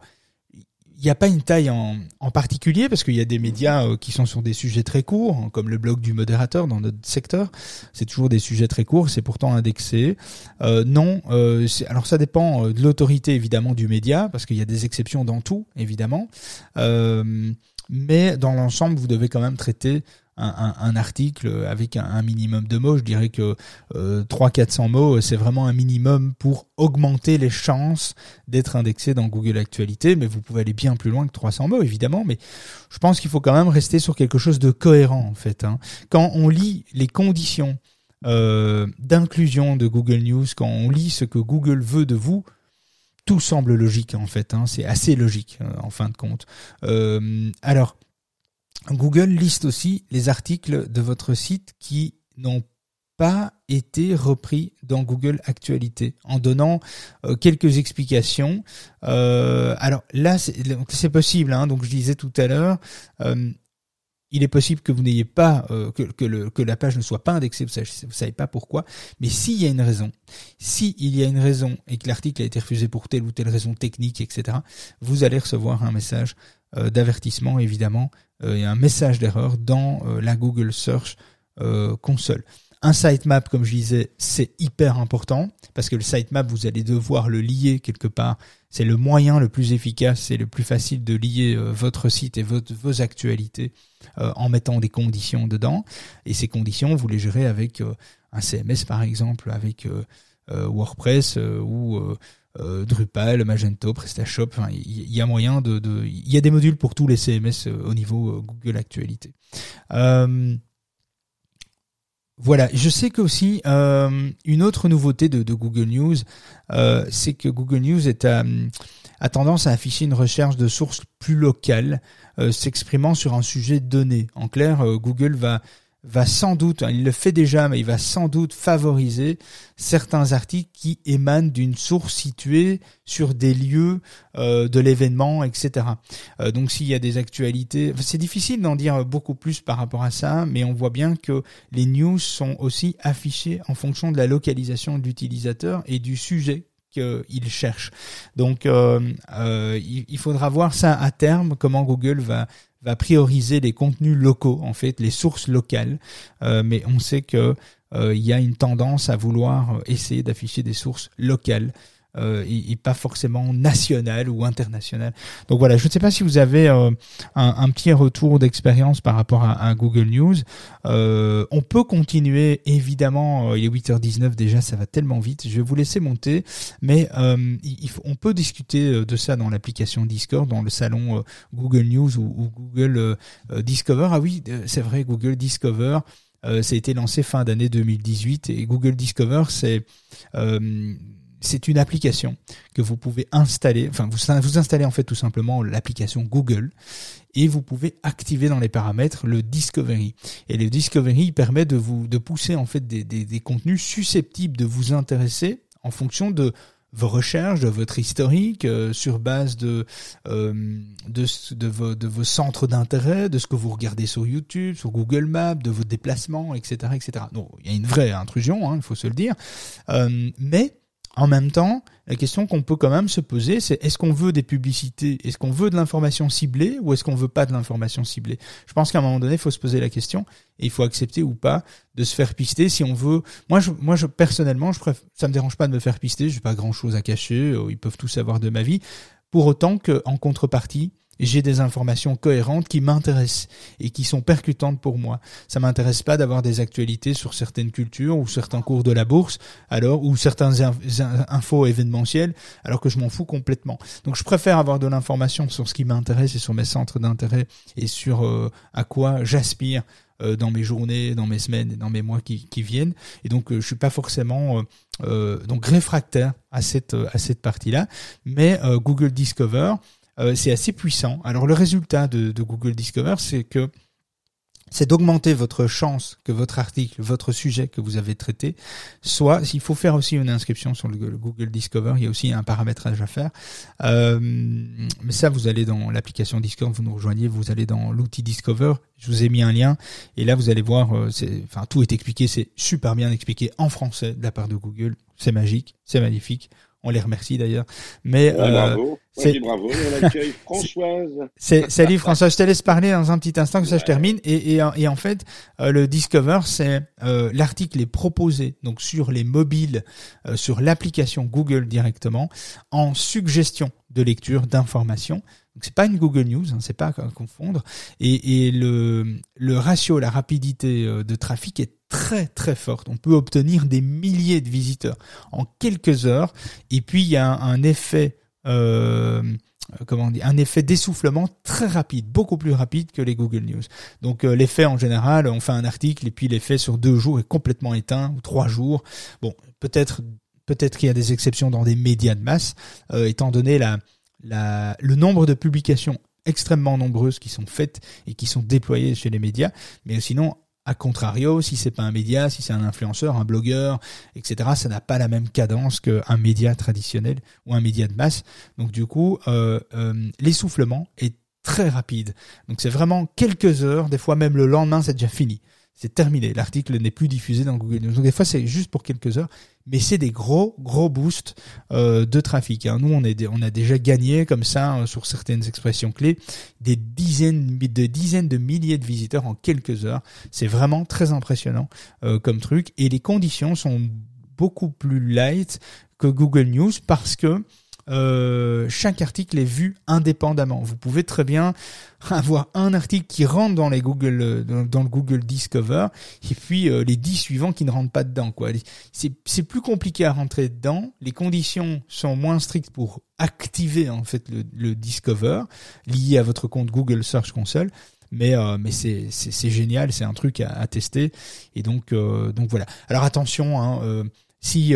il n'y a pas une taille en, particulier parce qu'il y a des médias euh, qui sont sur des sujets très courts, hein, comme le blog du modérateur dans notre secteur. C'est toujours des sujets très courts, c'est pourtant indexé. Non, alors ça dépend de l'autorité évidemment du média, parce qu'il y a des exceptions dans tout évidemment. mais dans l'ensemble, vous devez quand même traiter un, un, article avec un, minimum de mots. Je dirais que euh, 300-400 mots, c'est vraiment un minimum pour augmenter les chances d'être indexé dans Google Actualité. Mais vous pouvez aller bien plus loin que 300 mots, évidemment. Mais je pense qu'il faut quand même rester sur quelque chose de cohérent, en fait. Hein. Quand on lit les conditions euh, d'inclusion de Google News, quand on lit ce que Google veut de vous, tout semble logique en fait. Hein. C'est assez logique euh, en fin de compte. Euh, alors, Google liste aussi les articles de votre site qui n'ont pas été repris dans Google Actualité en donnant euh, quelques explications. Euh, alors là, c'est possible. Hein, donc je disais tout à l'heure, euh, il est possible que vous n'ayez pas que, que, la page ne soit pas indexée. Vous savez, vous savez pas pourquoi. Mais s'il y a une raison, s'il y a une raison et que l'article a été refusé pour telle ou telle raison technique, etc., vous allez recevoir un message euh, d'avertissement évidemment euh, et un message d'erreur dans euh, la Google Search console. Un sitemap, comme je disais, c'est hyper important parce que le sitemap, vous allez devoir le lier quelque part. C'est le moyen le plus efficace et le plus facile de lier votre site et vos actualités en mettant des conditions dedans. Et ces conditions, vous les gérez avec un CMS par exemple, avec WordPress ou euh, Drupal, Magento, PrestaShop. il y, a moyen de, il y a des modules pour tous les CMS euh, au niveau euh, Google Actualité. voilà, je sais que aussi une autre nouveauté de, Google News, c'est que Google News est a tendance à afficher une recherche de sources plus locales, s'exprimant sur un sujet donné. En clair, Google va va sans doute, hein, il le fait déjà, mais il va sans doute favoriser certains articles qui émanent d'une source située sur des lieux euh, de l'événement, etc. Euh, donc s'il y a des actualités, c'est difficile d'en dire beaucoup plus par rapport à ça, mais on voit bien que les news sont aussi affichées en fonction de la localisation de l'utilisateur et du sujet qu'il cherche. Donc euh, il faudra voir ça à terme, comment Google va va prioriser les contenus locaux, en fait, les sources locales. Euh, mais on sait que euh, il y a une tendance à vouloir essayer d'afficher des sources locales euh, et, pas forcément national ou international. Donc voilà, je ne sais pas si vous avez euh, un, petit retour d'expérience par rapport à, Google News. Euh, on peut continuer, évidemment, il est 8h19 déjà, ça va tellement vite. Je vais vous laisser monter, mais il faut, on peut discuter de ça dans l'application Discord, dans le salon Google News ou, ou Google Discover. Ah oui, c'est vrai, Google Discover. Euh, ça a été lancé fin d'année 2018 et Google Discover, c'est euh, c'est une application que vous pouvez installer. Enfin, vous, installez en fait tout simplement l'application Google et vous pouvez activer dans les paramètres le Discovery. Et le Discovery permet de vous de pousser en fait des, contenus susceptibles de vous intéresser en fonction de vos recherches, de votre historique, euh, sur base de, euh, de vos centres d'intérêt, de ce que vous regardez sur YouTube, sur Google Maps, de vos déplacements, etc. etc. Donc, il y a une vraie intrusion, hein, il faut se le dire. Euh, mais en même temps, la question qu'on peut quand même se poser, c'est est-ce qu'on veut des publicités, est-ce qu'on veut de l'information ciblée ou est-ce qu'on veut pas de l'information ciblée? Je pense qu'à un moment donné, il faut se poser la question et il faut accepter ou pas de se faire pister si on veut. Moi, je, moi, je personnellement, je préfère, ça me dérange pas de me faire pister. J'ai pas grand-chose à cacher. Euh, ils peuvent tout savoir de ma vie. Pour autant qu'en contrepartie, j'ai des informations cohérentes qui m'intéressent et qui sont percutantes pour moi. Ça m'intéresse pas d'avoir des actualités sur certaines cultures ou certains cours de la bourse, alors ou certains infos événementiels, alors que je m'en fous complètement. Donc je préfère avoir de l'information sur ce qui m'intéresse et sur mes centres d'intérêt et sur euh, à quoi j'aspire euh, dans mes journées, dans mes semaines dans mes mois qui, viennent. Et donc euh, je suis pas forcément donc réfractaire à cette à cette partie-là, mais Google Discover euh, c'est assez puissant. Alors le résultat de, Google Discover, c'est que c'est d'augmenter votre chance que votre article, votre sujet que vous avez traité, soit, il faut faire aussi une inscription sur le, Google Discover, il y a aussi un paramétrage à faire. Euh, mais ça, vous allez dans l'application Discover, vous nous rejoignez, vous allez dans l'outil Discover, je vous ai mis un lien, et là vous allez voir, euh, enfin tout est expliqué, c'est super bien expliqué en français de la part de Google, c'est magique, c'est magnifique. On les remercie d'ailleurs. Mais euh, bravo. c'est bravo. [LAUGHS] Françoise. C'est salut Françoise. Je te laisse parler dans un petit instant que ça je termine. Et, et, et en fait, euh, le Discover, c'est euh, l'article est proposé donc sur les mobiles, euh, sur l'application Google directement, en suggestion de lecture d'informations. Donc c'est pas une Google News, hein, c'est pas à confondre. Et, et le, le ratio, la rapidité de trafic est très très forte. On peut obtenir des milliers de visiteurs en quelques heures. Et puis il y a un, effet, euh, comment on dit, un effet d'essoufflement très rapide, beaucoup plus rapide que les Google News. Donc euh, l'effet en général, on fait un article et puis l'effet sur deux jours est complètement éteint ou trois jours. Bon, peut-être peut-être qu'il y a des exceptions dans des médias de masse, euh, étant donné la, le nombre de publications extrêmement nombreuses qui sont faites et qui sont déployées chez les médias. Mais sinon, a contrario, si c'est pas un média, si c'est un influenceur, un blogueur, etc., ça n'a pas la même cadence qu'un média traditionnel ou un média de masse. Donc du coup, euh, euh, l'essoufflement est très rapide. Donc c'est vraiment quelques heures, des fois même le lendemain, c'est déjà fini c'est terminé. L'article n'est plus diffusé dans Google News. Donc des fois, c'est juste pour quelques heures, mais c'est des gros, gros boosts euh, de trafic. Hein. Nous, on, a déjà gagné comme ça euh, sur certaines expressions clés des dizaines, de dizaines de milliers de visiteurs en quelques heures. C'est vraiment très impressionnant euh, comme truc. Et les conditions sont beaucoup plus light que Google News parce que euh, chaque article est vu indépendamment. Vous pouvez très bien avoir un article qui rentre dans les Google euh, dans, le Google Discover et puis euh, les dix suivants qui ne rentrent pas dedans quoi. C'est plus compliqué à rentrer dedans, les conditions sont moins strictes pour activer en fait le, Discover lié à votre compte Google Search Console mais mais c'est génial, c'est un truc à, tester et donc donc voilà. Alors attention hein, si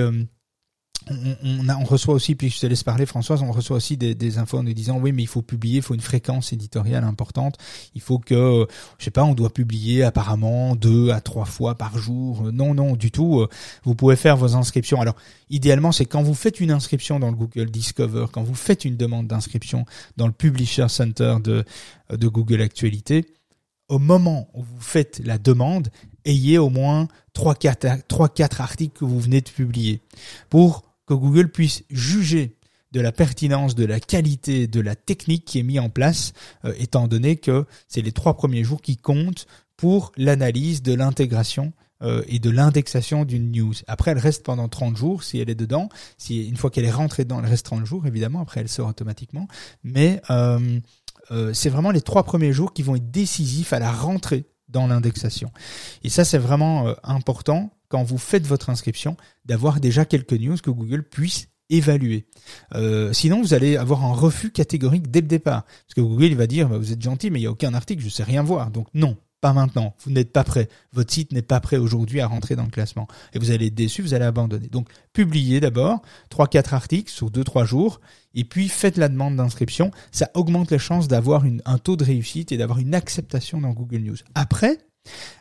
on, on, reçoit aussi, puis je te laisse parler Françoise, on reçoit aussi des, infos en nous disant oui mais il faut publier, il faut une fréquence éditoriale importante, il faut que, je sais pas, on doit publier apparemment deux à trois fois par jour. Non, non, du tout. Vous pouvez faire vos inscriptions. Alors idéalement c'est quand vous faites une inscription dans le Google Discover, quand vous faites une demande d'inscription dans le Publisher Center de, de Google Actualité, au moment où vous faites la demande, ayez au moins 3-4 trois, quatre articles que vous venez de publier pour que Google puisse juger de la pertinence, de la qualité, de la technique qui est mise en place, euh, étant donné que c'est les trois premiers jours qui comptent pour l'analyse de l'intégration euh, et de l'indexation d'une news. Après, elle reste pendant 30 jours si elle est dedans. Une fois qu'elle est rentrée dedans, elle reste 30 jours, évidemment. Après, elle sort automatiquement. Mais euh, c'est vraiment les trois premiers jours qui vont être décisifs à la rentrée dans l'indexation. Et ça, c'est vraiment important quand vous faites votre inscription, d'avoir déjà quelques news que Google puisse évaluer. Euh, sinon, vous allez avoir un refus catégorique dès le départ. Parce que Google va dire, bah, vous êtes gentil, mais il n'y a aucun article, je ne sais rien voir. Donc non, pas maintenant. Vous n'êtes pas prêt. Votre site n'est pas prêt aujourd'hui à rentrer dans le classement. Et vous allez être déçu, vous allez abandonner. Donc, publiez d'abord trois, quatre articles sur deux, trois jours. Et puis, faites la demande d'inscription. Ça augmente les chances d'avoir un taux de réussite et d'avoir une acceptation dans Google News. Après,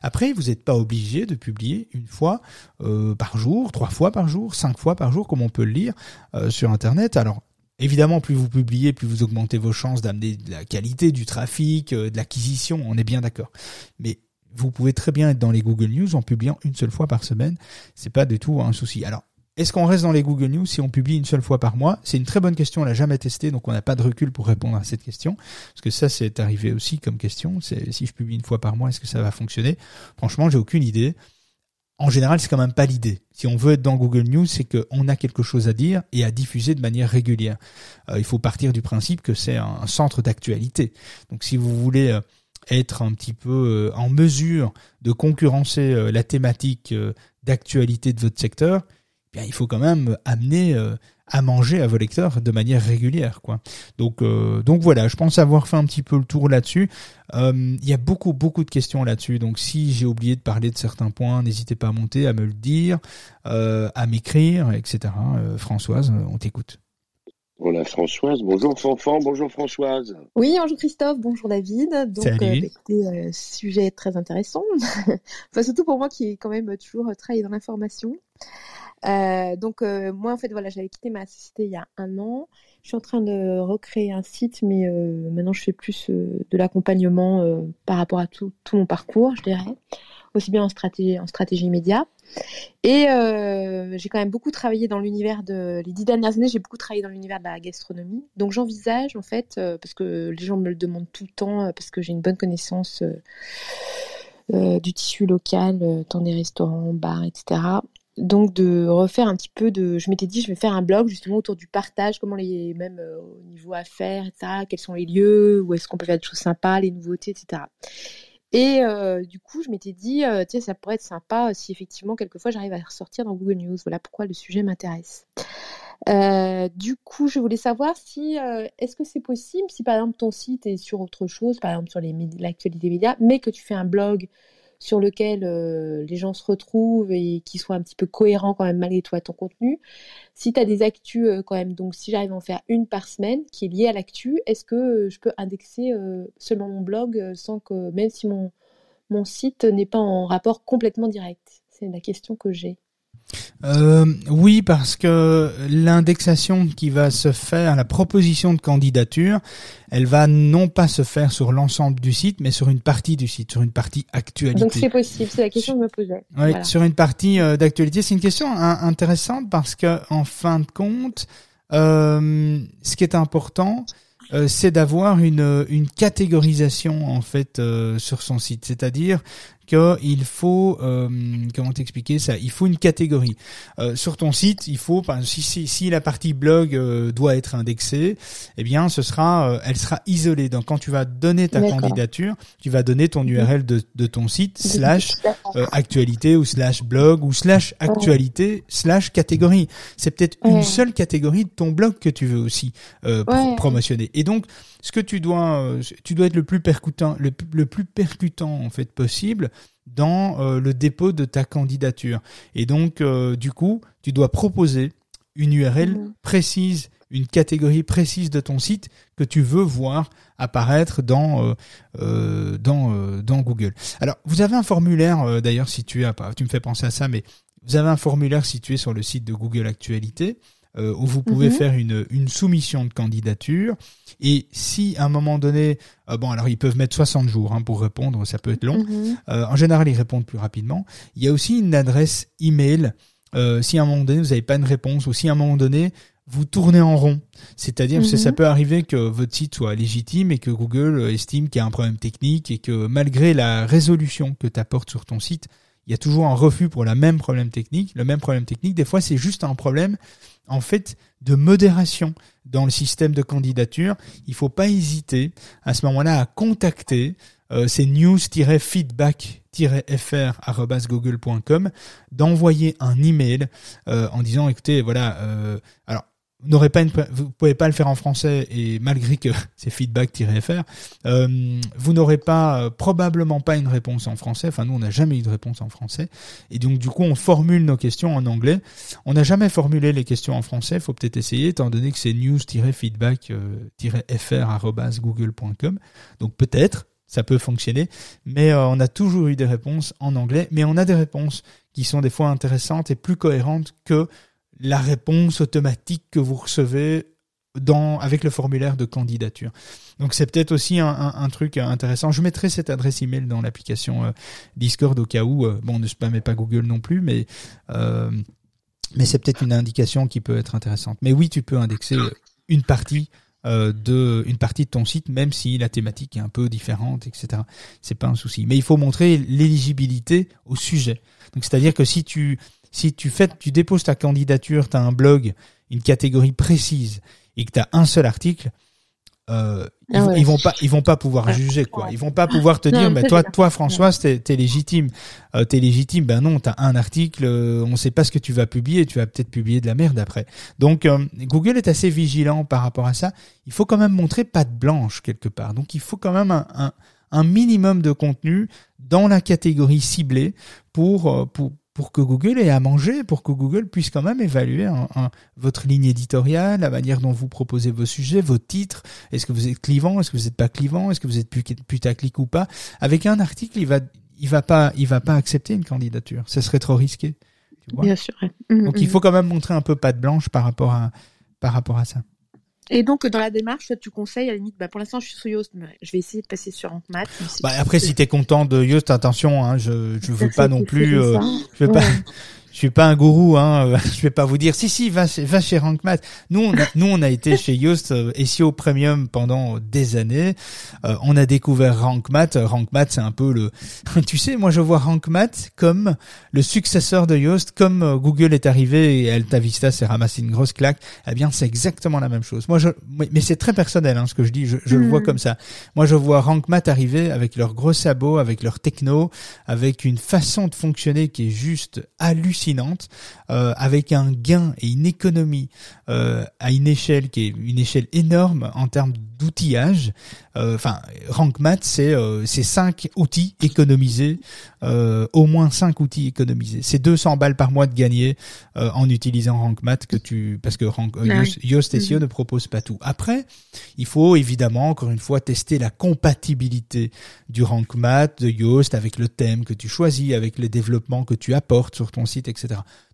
après, vous n'êtes pas obligé de publier une fois euh, par jour, trois fois par jour, cinq fois par jour, comme on peut le lire euh, sur Internet. Alors, évidemment, plus vous publiez, plus vous augmentez vos chances d'amener de la qualité, du trafic, euh, de l'acquisition, on est bien d'accord. Mais vous pouvez très bien être dans les Google News en publiant une seule fois par semaine. C'est pas du tout un souci. Alors, est-ce qu'on reste dans les Google News si on publie une seule fois par mois? C'est une très bonne question, on l'a jamais testé, donc on n'a pas de recul pour répondre à cette question. Parce que ça, c'est arrivé aussi comme question. Si je publie une fois par mois, est-ce que ça va fonctionner? Franchement, j'ai aucune idée. En général, c'est quand même pas l'idée. Si on veut être dans Google News, c'est qu'on a quelque chose à dire et à diffuser de manière régulière. Euh, il faut partir du principe que c'est un, centre d'actualité. Donc, si vous voulez euh, être un petit peu euh, en mesure de concurrencer la thématique d'actualité de votre secteur, bien, il faut quand même amener euh, à manger à vos lecteurs de manière régulière, quoi. Donc, euh, donc voilà, je pense avoir fait un petit peu le tour là-dessus. Euh, il y a beaucoup, beaucoup de questions là-dessus. Donc, si j'ai oublié de parler de certains points, n'hésitez pas à monter, à me le dire, à m'écrire, etc. Françoise, on t'écoute. Voilà Françoise, bonjour Fanfan, bonjour Françoise. Oui, bonjour Christophe, bonjour David. Donc, Salut. écoutez, sujet très intéressant. [LAUGHS] enfin, surtout pour moi qui est quand même toujours travaillé dans l'information. Euh, donc euh, moi en fait voilà j'avais quitté ma société il y a un an. Je suis en train de recréer un site, mais euh, maintenant je fais plus de l'accompagnement par rapport à tout, mon parcours, je dirais, aussi bien en stratégie en stratégie média. Et j'ai quand même beaucoup travaillé dans l'univers de les dix dernières années, j'ai beaucoup travaillé dans l'univers de la gastronomie. Donc j'envisage en fait parce que les gens me le demandent tout le temps parce que j'ai une bonne connaissance. du tissu local, tant des restaurants, bars, etc donc de refaire un petit peu de je m'étais dit je vais faire un blog justement autour du partage comment les même euh, au niveau affaires etc quels sont les lieux où est-ce qu'on peut faire des choses sympas les nouveautés etc et euh, du coup je m'étais dit euh, tiens ça pourrait être sympa si effectivement quelquefois j'arrive à ressortir dans Google News. Voilà pourquoi le sujet m'intéresse. Du coup je voulais savoir si est-ce que c'est possible si par exemple ton site est sur autre chose par exemple sur l'actualité média mais que tu fais un blog sur lequel euh, les gens se retrouvent et qui soit un petit peu cohérent quand même malgré toi ton contenu. Si tu as des actus euh, quand même, donc si j'arrive à en faire une par semaine qui est liée à l'actu, est-ce que euh, je peux indexer seulement mon blog sans que, même si mon, mon site n'est pas en rapport complètement direct? C'est la question que j'ai. Euh, oui, parce que l'indexation qui va se faire, la proposition de candidature, elle va non pas se faire sur l'ensemble du site, mais sur une partie du site, sur une partie actualité. Donc c'est possible, c'est la question que je me posais. Oui, sur une partie euh, d'actualité. C'est une question intéressante parce que en fin de compte, euh, ce qui est important, euh, c'est d'avoir une, une catégorisation en fait sur son site, c'est-à-dire qu'il faut euh, comment t'expliquer ça? Il faut une catégorie euh, sur ton site. Il faut si, si, si la partie blog euh, doit être indexée, eh bien ce sera euh, elle sera isolée. Donc quand tu vas donner ta candidature, tu vas donner ton URL de, de ton site slash euh, actualité ou slash blog ou slash actualité slash catégorie. C'est peut-être une seule catégorie de ton blog que tu veux aussi promotionner. Et donc ce que tu dois, euh, tu dois être le plus percutant, le, plus percutant en fait possible dans euh, le dépôt de ta candidature. Et donc, euh, du coup, tu dois proposer une URL mhm. précise, une catégorie précise de ton site que tu veux voir apparaître dans dans dans Google. Alors, vous avez un formulaire d'ailleurs situé à tu me fais penser à ça, mais vous avez un formulaire situé sur le site de Google Actualité euh, où vous pouvez mhm. faire une, une soumission de candidature. Et si à un moment donné, euh, bon alors ils peuvent mettre 60 jours hein, pour répondre, ça peut être long. Mhm. Euh, en général, ils répondent plus rapidement. Il y a aussi une adresse email. Euh, si à un moment donné vous n'avez pas une réponse, ou si à un moment donné vous tournez en rond. C'est-à-dire que ça mhm. peut arriver que votre site soit légitime et que Google estime qu'il y a un problème technique et que malgré la résolution que tu apportes sur ton site, il y a toujours un refus pour la même problème technique. Le même problème technique, des fois, c'est juste un problème en fait de modération dans le système de candidature. Il faut pas hésiter à ce moment-là à contacter euh, c'est news-feedback-fr@google.com d'envoyer un email euh, en disant écoutez voilà euh, alors n'aurez pas une, vous pouvez pas le faire en français et malgré que [LAUGHS] c'est feedback-fr, euh, vous n'aurez pas euh, probablement pas une réponse en français. Enfin, nous, on n'a jamais eu de réponse en français. Et donc, du coup, on formule nos questions en anglais. On n'a jamais formulé les questions en français. Faut peut-être essayer, étant donné que c'est news-feedback-fr@google.com. Donc, peut-être ça peut fonctionner, mais euh, on a toujours eu des réponses en anglais, mais on a des réponses qui sont des fois intéressantes et plus cohérentes que la réponse automatique que vous recevez dans, avec le formulaire de candidature. Donc c'est peut-être aussi un, truc intéressant. Je mettrai cette adresse email dans l'application euh, Discord au cas où, euh, bon, ne spammez pas Google non plus, mais euh, mais c'est peut-être une indication qui peut être intéressante. Mais oui, tu peux indexer une partie euh, de une partie de ton site, même si la thématique est un peu différente, etc. C'est pas un souci. Mais il faut montrer l'éligibilité au sujet. Donc c'est-à-dire que si tu si tu fais tu déposes ta candidature, tu as un blog, une catégorie précise et que tu as un seul article, euh, ah ils, vont pas, ils vont pas pouvoir juger quoi. Ils vont pas pouvoir te dire, mais toi, toi Françoise, t'es es légitime, euh, t'es légitime. Ben non, t'as un article, euh, on sait pas ce que tu vas publier, tu vas peut-être publier de la merde après. Donc euh, Google est assez vigilant par rapport à ça. Il faut quand même montrer patte blanche quelque part. Donc il faut quand même un, un, un minimum de contenu dans la catégorie ciblée pour euh, pour pour que Google ait à manger, pour que Google puisse quand même évaluer votre ligne éditoriale, la manière dont vous proposez vos sujets, vos titres. Est-ce que vous êtes clivant, est-ce que vous n'êtes pas clivant, est-ce que vous êtes putaclic ou pas? Avec un article, il va, il va pas, il va pas accepter une candidature. Ce serait trop risqué. Bien sûr. Donc il faut quand même montrer un peu patte blanche par rapport à, par rapport à ça. Et donc, dans la démarche, tu conseilles, à la limite, bah, pour l'instant, je suis sur Yoast, mais je vais essayer de passer sur AnkMath. Bah, après, si tu es content de Yoast, attention, hein, je je veux pas non plus, euh, je veux pas, suis pas un gourou, hein. [LAUGHS] Je vais pas vous dire si si va va chez RankMath. Nous on a, nous on a été chez Yoast euh, SEO Premium pendant des années. Euh, on a découvert RankMath. RankMath c'est un peu le, [LAUGHS] tu sais, moi je vois RankMath comme le successeur de Yoast, comme euh, Google est arrivé et Alta Vista s'est ramassé une grosse claque. Eh bien c'est exactement la même chose. Moi je, mais c'est très personnel hein, ce que je dis. Je, je le vois mm. comme ça. Moi je vois RankMath arriver avec leurs gros sabots, avec leur techno, avec une façon de fonctionner qui est juste hallucinante euh, avec un gain et une économie euh, à une échelle qui est une échelle énorme en termes d'outillage. Euh, enfin, RankMath, c'est c'est cinq outils économisés, au moins cinq outils économisés. C'est 200 balles par mois de gagner en utilisant RankMath que tu parce que Rank, Yoast, SEO mhm. ne propose pas tout. Après, il faut évidemment encore une fois tester la compatibilité du RankMath de Yoast avec le thème que tu choisis, avec les développements que tu apportes sur ton site, etc.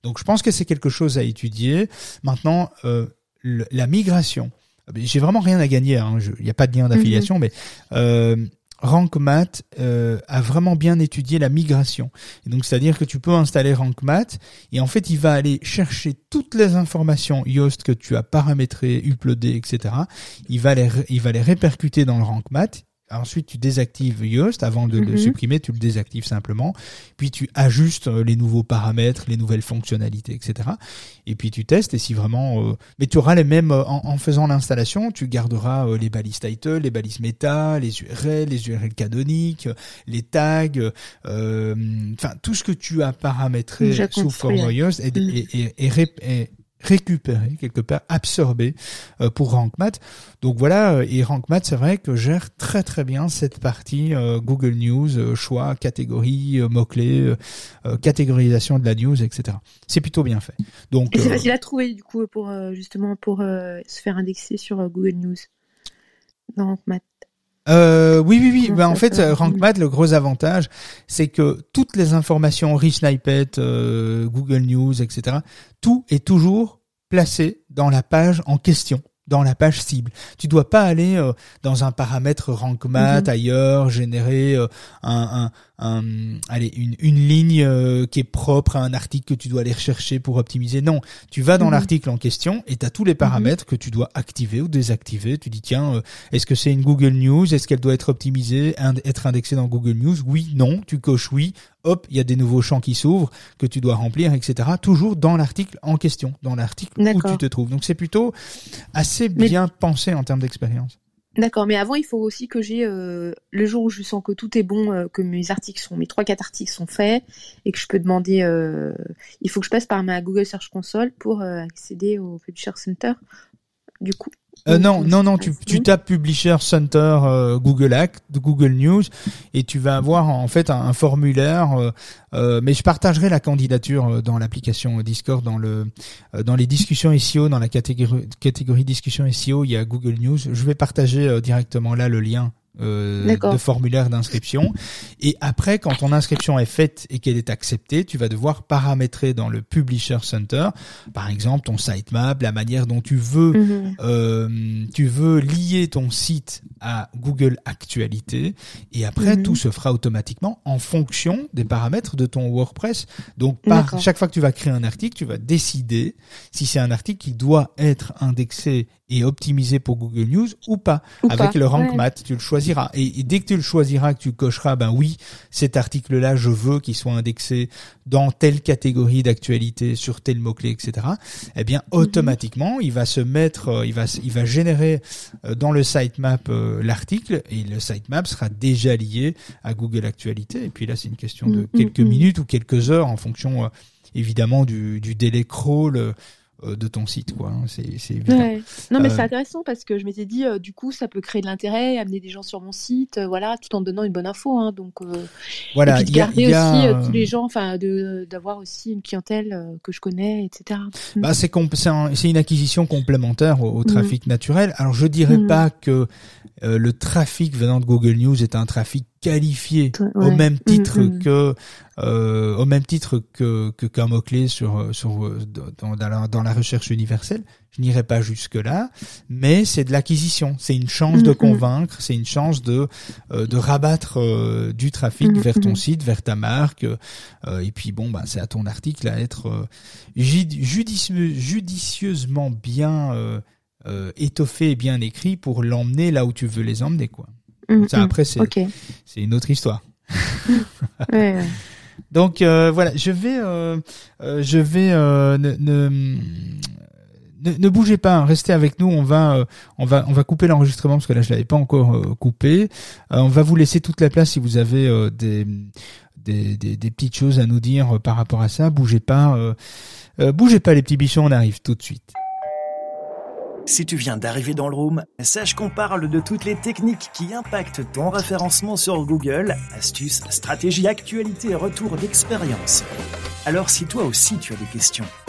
Donc je pense que c'est quelque chose à étudier. Maintenant, euh, la migration, j'ai vraiment rien à gagner. Hein. Il n'y a pas de lien d'affiliation, mhm. mais euh, RankMath euh, a vraiment bien étudié la migration. Et donc, c'est-à-dire que tu peux installer RankMath et en fait, il va aller chercher toutes les informations Yoast que tu as paramétrées, uploadées, etc. Il va les, il va les répercuter dans le RankMath Ensuite, tu désactives Yoast. Avant de le mhm. supprimer, tu le désactives simplement. Puis tu ajustes euh, les nouveaux paramètres, les nouvelles fonctionnalités, etc. Et puis tu testes. Et si vraiment, euh, mais tu auras les mêmes euh, en, faisant l'installation, tu garderas les balises title, les balises méta, les URL, les URL canoniques, les tags, enfin tout ce que tu as paramétré sous forme Yoast est, est, récupéré quelque part, absorbé euh, pour RankMath. Donc voilà, euh, et RankMath, c'est vrai que gère très très bien cette partie euh, Google News, choix, catégorie, mots-clés, catégorisation de la news, etc. C'est plutôt bien fait. Donc, et c'est facile à trouver du coup pour justement pour se faire indexer sur Google News dans RankMath. Euh, oui, oui, oui. Ben, en fait, RankMath, le gros avantage, c'est que toutes les informations, Snippet, euh, Google News, etc., tout est toujours placé dans la page en question dans la page cible. Tu dois pas aller euh, dans un paramètre rank math mhm. ailleurs, générer euh, un, un, un, allez, une, une ligne euh, qui est propre à un article que tu dois aller rechercher pour optimiser. Non, tu vas dans mhm. l'article en question et tu as tous les mhm. paramètres que tu dois activer ou désactiver. Tu dis tiens, est-ce que c'est une Google News? Est-ce qu'elle doit être optimisée, être indexée dans Google News? Oui, non. Tu coches oui hop, il y a des nouveaux champs qui s'ouvrent que tu dois remplir, etc. Toujours dans l'article en question, dans l'article où tu te trouves. Donc c'est plutôt assez bien pensé en termes d'expérience. D'accord, mais avant il faut aussi que j'ai euh, le jour où je sens que tout est bon, euh, que mes articles sont, mes trois quatre articles sont faits et que je peux demander, euh, il faut que je passe par ma Google Search Console pour accéder au Publisher Center. Du coup. Euh, non, non, non, tu, tu tapes Publisher Center euh, Google Act, Google News, et tu vas avoir en fait un, formulaire. Euh, euh, mais je partagerai la candidature dans l'application Discord, dans le dans les discussions SEO, dans la catégorie catégorie discussion SEO, il y a Google News. Je vais partager directement là le lien euh, de formulaire d'inscription. Et après, quand ton inscription est faite et qu'elle est acceptée, tu vas devoir paramétrer dans le Publisher Center, par exemple, ton sitemap, la manière dont tu veux, mhm. euh, tu veux lier ton site à Google Actualité. Et après, mhm. tout se fera automatiquement en fonction des paramètres de ton WordPress. Donc, par chaque fois que tu vas créer un article, tu vas décider si c'est un article qui doit être indexé et optimisé pour Google News ou pas. Avec le rank mat, tu le choisiras. Et, dès que tu le choisiras, que tu cocheras, ben oui, cet article-là, je veux qu'il soit indexé dans telle catégorie d'actualité, sur tel mot-clé, etc. Eh bien, mhm. automatiquement, il va se mettre, euh, il va, il va générer euh, dans le sitemap euh, l'article et le sitemap sera déjà lié à Google Actualité. Et puis là, c'est une question de mhm, quelques mhm, minutes ou quelques heures en fonction, évidemment, du, du délai crawl de ton site quoi hein, c'est non mais c'est euh, intéressant parce que je m'étais dit euh, du coup ça peut créer de l'intérêt amener des gens sur mon site voilà tout en donnant une bonne info hein, donc voilà et puis de garder aussi tous les gens enfin de d'avoir aussi une clientèle que je connais etc mm. bah c'est c'est une acquisition complémentaire au, mm. trafic naturel alors je dirais mm. pas que le trafic venant de Google News est un trafic qualifié au même titre que euh, au même titre que qu'un mot clé sur sur dans, dans, la, dans la recherche universelle. Je n'irai pas jusque là, mais c'est de l'acquisition, c'est une chance de convaincre, c'est une chance de euh, de rabattre euh, du trafic vers ton site, vers ta marque. Euh, et puis bon, bah c'est à ton article à être judicieusement bien étoffé et bien écrit pour l'emmener là où tu veux les emmener quoi. Ça après c'est c'est une autre histoire. [LAUGHS] ouais, ouais. Donc euh, voilà, je vais, euh, euh, je vais ne, ne, ne, bougez pas, hein, restez avec nous. On va, on va, on va couper l'enregistrement parce que là je l'avais pas encore coupé. on va vous laisser toute la place si vous avez des, des, des, des, petites choses à nous dire par rapport à ça. Bougez pas, bougez pas les petits bichons, on arrive tout de suite. Si tu viens d'arriver dans le room, sache qu'on parle de toutes les techniques qui impactent ton référencement sur Google, astuces, stratégies, actualités et retours d'expérience. Alors si toi aussi tu as des questions,